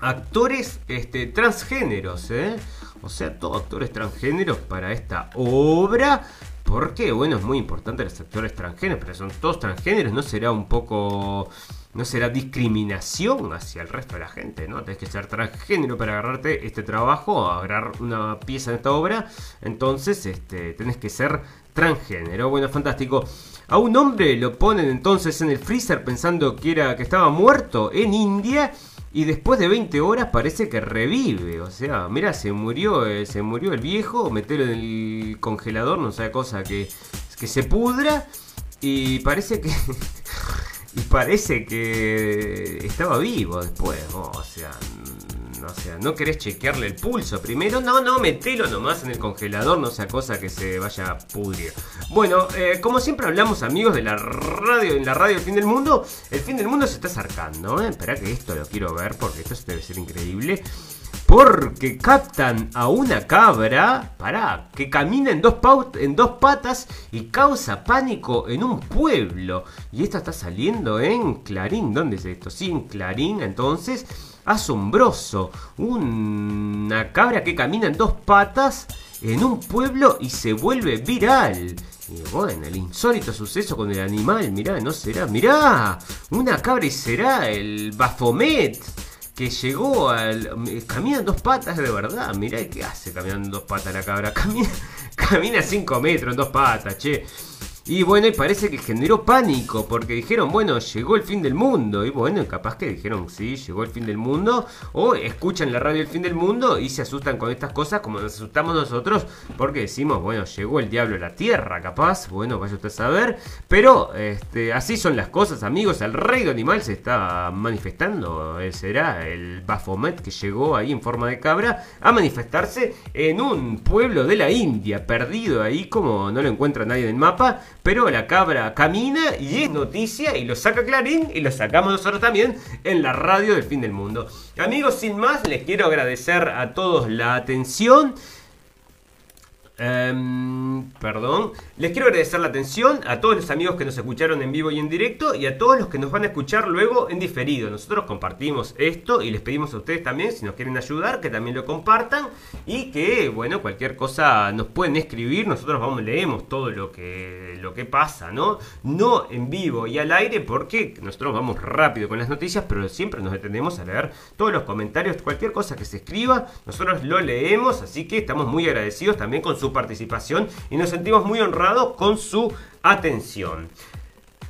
actores este, transgéneros, ¿eh? O sea, todos actores transgéneros para esta obra. Porque, bueno, es muy importante los actores transgéneros, pero son todos transgéneros, ¿no será un poco... No será discriminación hacia el resto de la gente, ¿no? Tienes que ser transgénero para agarrarte este trabajo, agarrar una pieza en esta obra. Entonces, este, tenés que ser transgénero. Bueno, fantástico. A un hombre lo ponen entonces en el freezer pensando que, era, que estaba muerto en India y después de 20 horas parece que revive. O sea, mira, se murió, eh, se murió el viejo, metelo en el congelador, no sea cosa que, que se pudra. Y parece que. y parece que estaba vivo después. o sea, o sea, no querés chequearle el pulso primero. No, no, metelo nomás en el congelador, no sea cosa que se vaya a pudrir. Bueno, eh, como siempre hablamos, amigos de la radio, en la radio Fin del Mundo, el fin del mundo se está acercando. ¿eh? Que esto lo quiero ver porque esto debe ser increíble. Porque captan a una cabra, para que camina en dos, en dos patas y causa pánico en un pueblo. Y esto está saliendo en Clarín. ¿Dónde es esto? Sí, en Clarín. Entonces, asombroso. Una cabra que camina en dos patas en un pueblo y se vuelve viral. Y bueno, el insólito suceso con el animal, mirá, no será, mirá, una cabra y será el Bafomet que llegó al... Camina en dos patas de verdad, mirá qué hace caminando en dos patas la cabra, camina, camina 5 metros en dos patas, che. Y bueno, y parece que generó pánico, porque dijeron, bueno, llegó el fin del mundo. Y bueno, capaz que dijeron, sí, llegó el fin del mundo. O escuchan la radio El fin del mundo y se asustan con estas cosas como nos asustamos nosotros, porque decimos, bueno, llegó el diablo a la tierra, capaz. Bueno, vaya usted a saber. Pero este, así son las cosas, amigos. El rey animal se está manifestando. Será el Bafomet que llegó ahí en forma de cabra a manifestarse en un pueblo de la India, perdido ahí como no lo encuentra nadie en el mapa pero la cabra camina y es noticia y lo saca Clarín y lo sacamos nosotros también en la radio del fin del mundo. Amigos, sin más, les quiero agradecer a todos la atención. Em, perdón. Les quiero agradecer la atención a todos los amigos que nos escucharon en vivo y en directo y a todos los que nos van a escuchar luego en diferido. Nosotros compartimos esto y les pedimos a ustedes también, si nos quieren ayudar, que también lo compartan y que, bueno, cualquier cosa nos pueden escribir. Nosotros vamos, leemos todo lo que, lo que pasa, ¿no? No en vivo y al aire porque nosotros vamos rápido con las noticias, pero siempre nos detenemos a leer todos los comentarios, cualquier cosa que se escriba, nosotros lo leemos, así que estamos muy agradecidos también con su participación y nos sentimos muy honrados con su atención.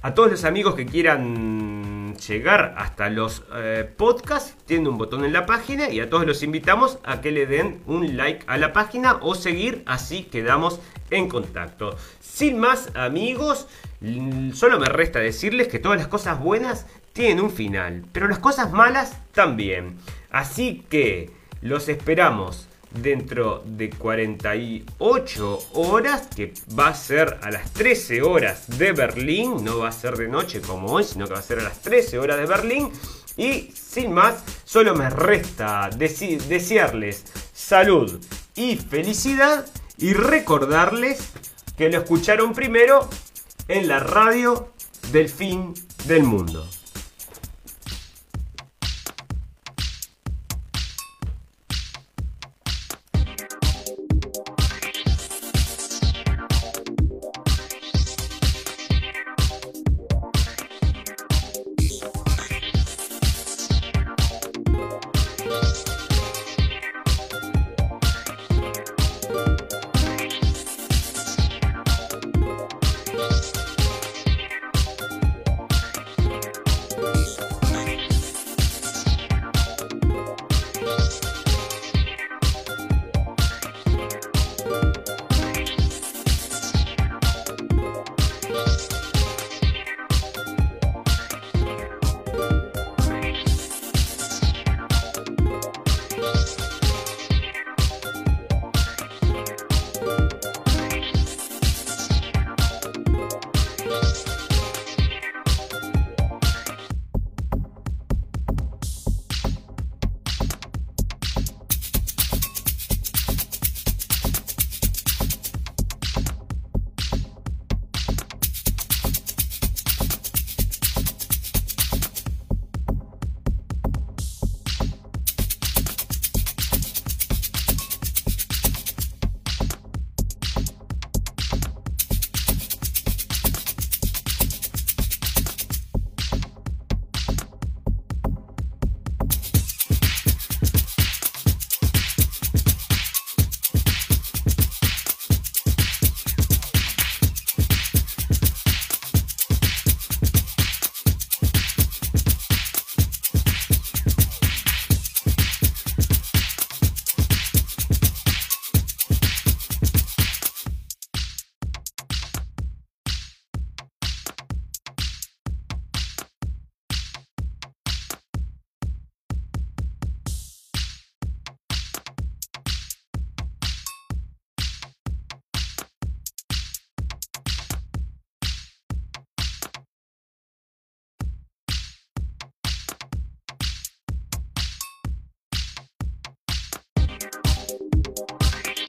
A todos los amigos que quieran llegar hasta los eh, podcasts, tienen un botón en la página y a todos los invitamos a que le den un like a la página o seguir, así quedamos en contacto. Sin más amigos, solo me resta decirles que todas las cosas buenas tienen un final, pero las cosas malas también. Así que los esperamos dentro de 48 horas, que va a ser a las 13 horas de Berlín, no va a ser de noche como hoy, sino que va a ser a las 13 horas de Berlín. Y sin más, solo me resta desearles salud y felicidad y recordarles que lo escucharon primero en la radio del fin del mundo.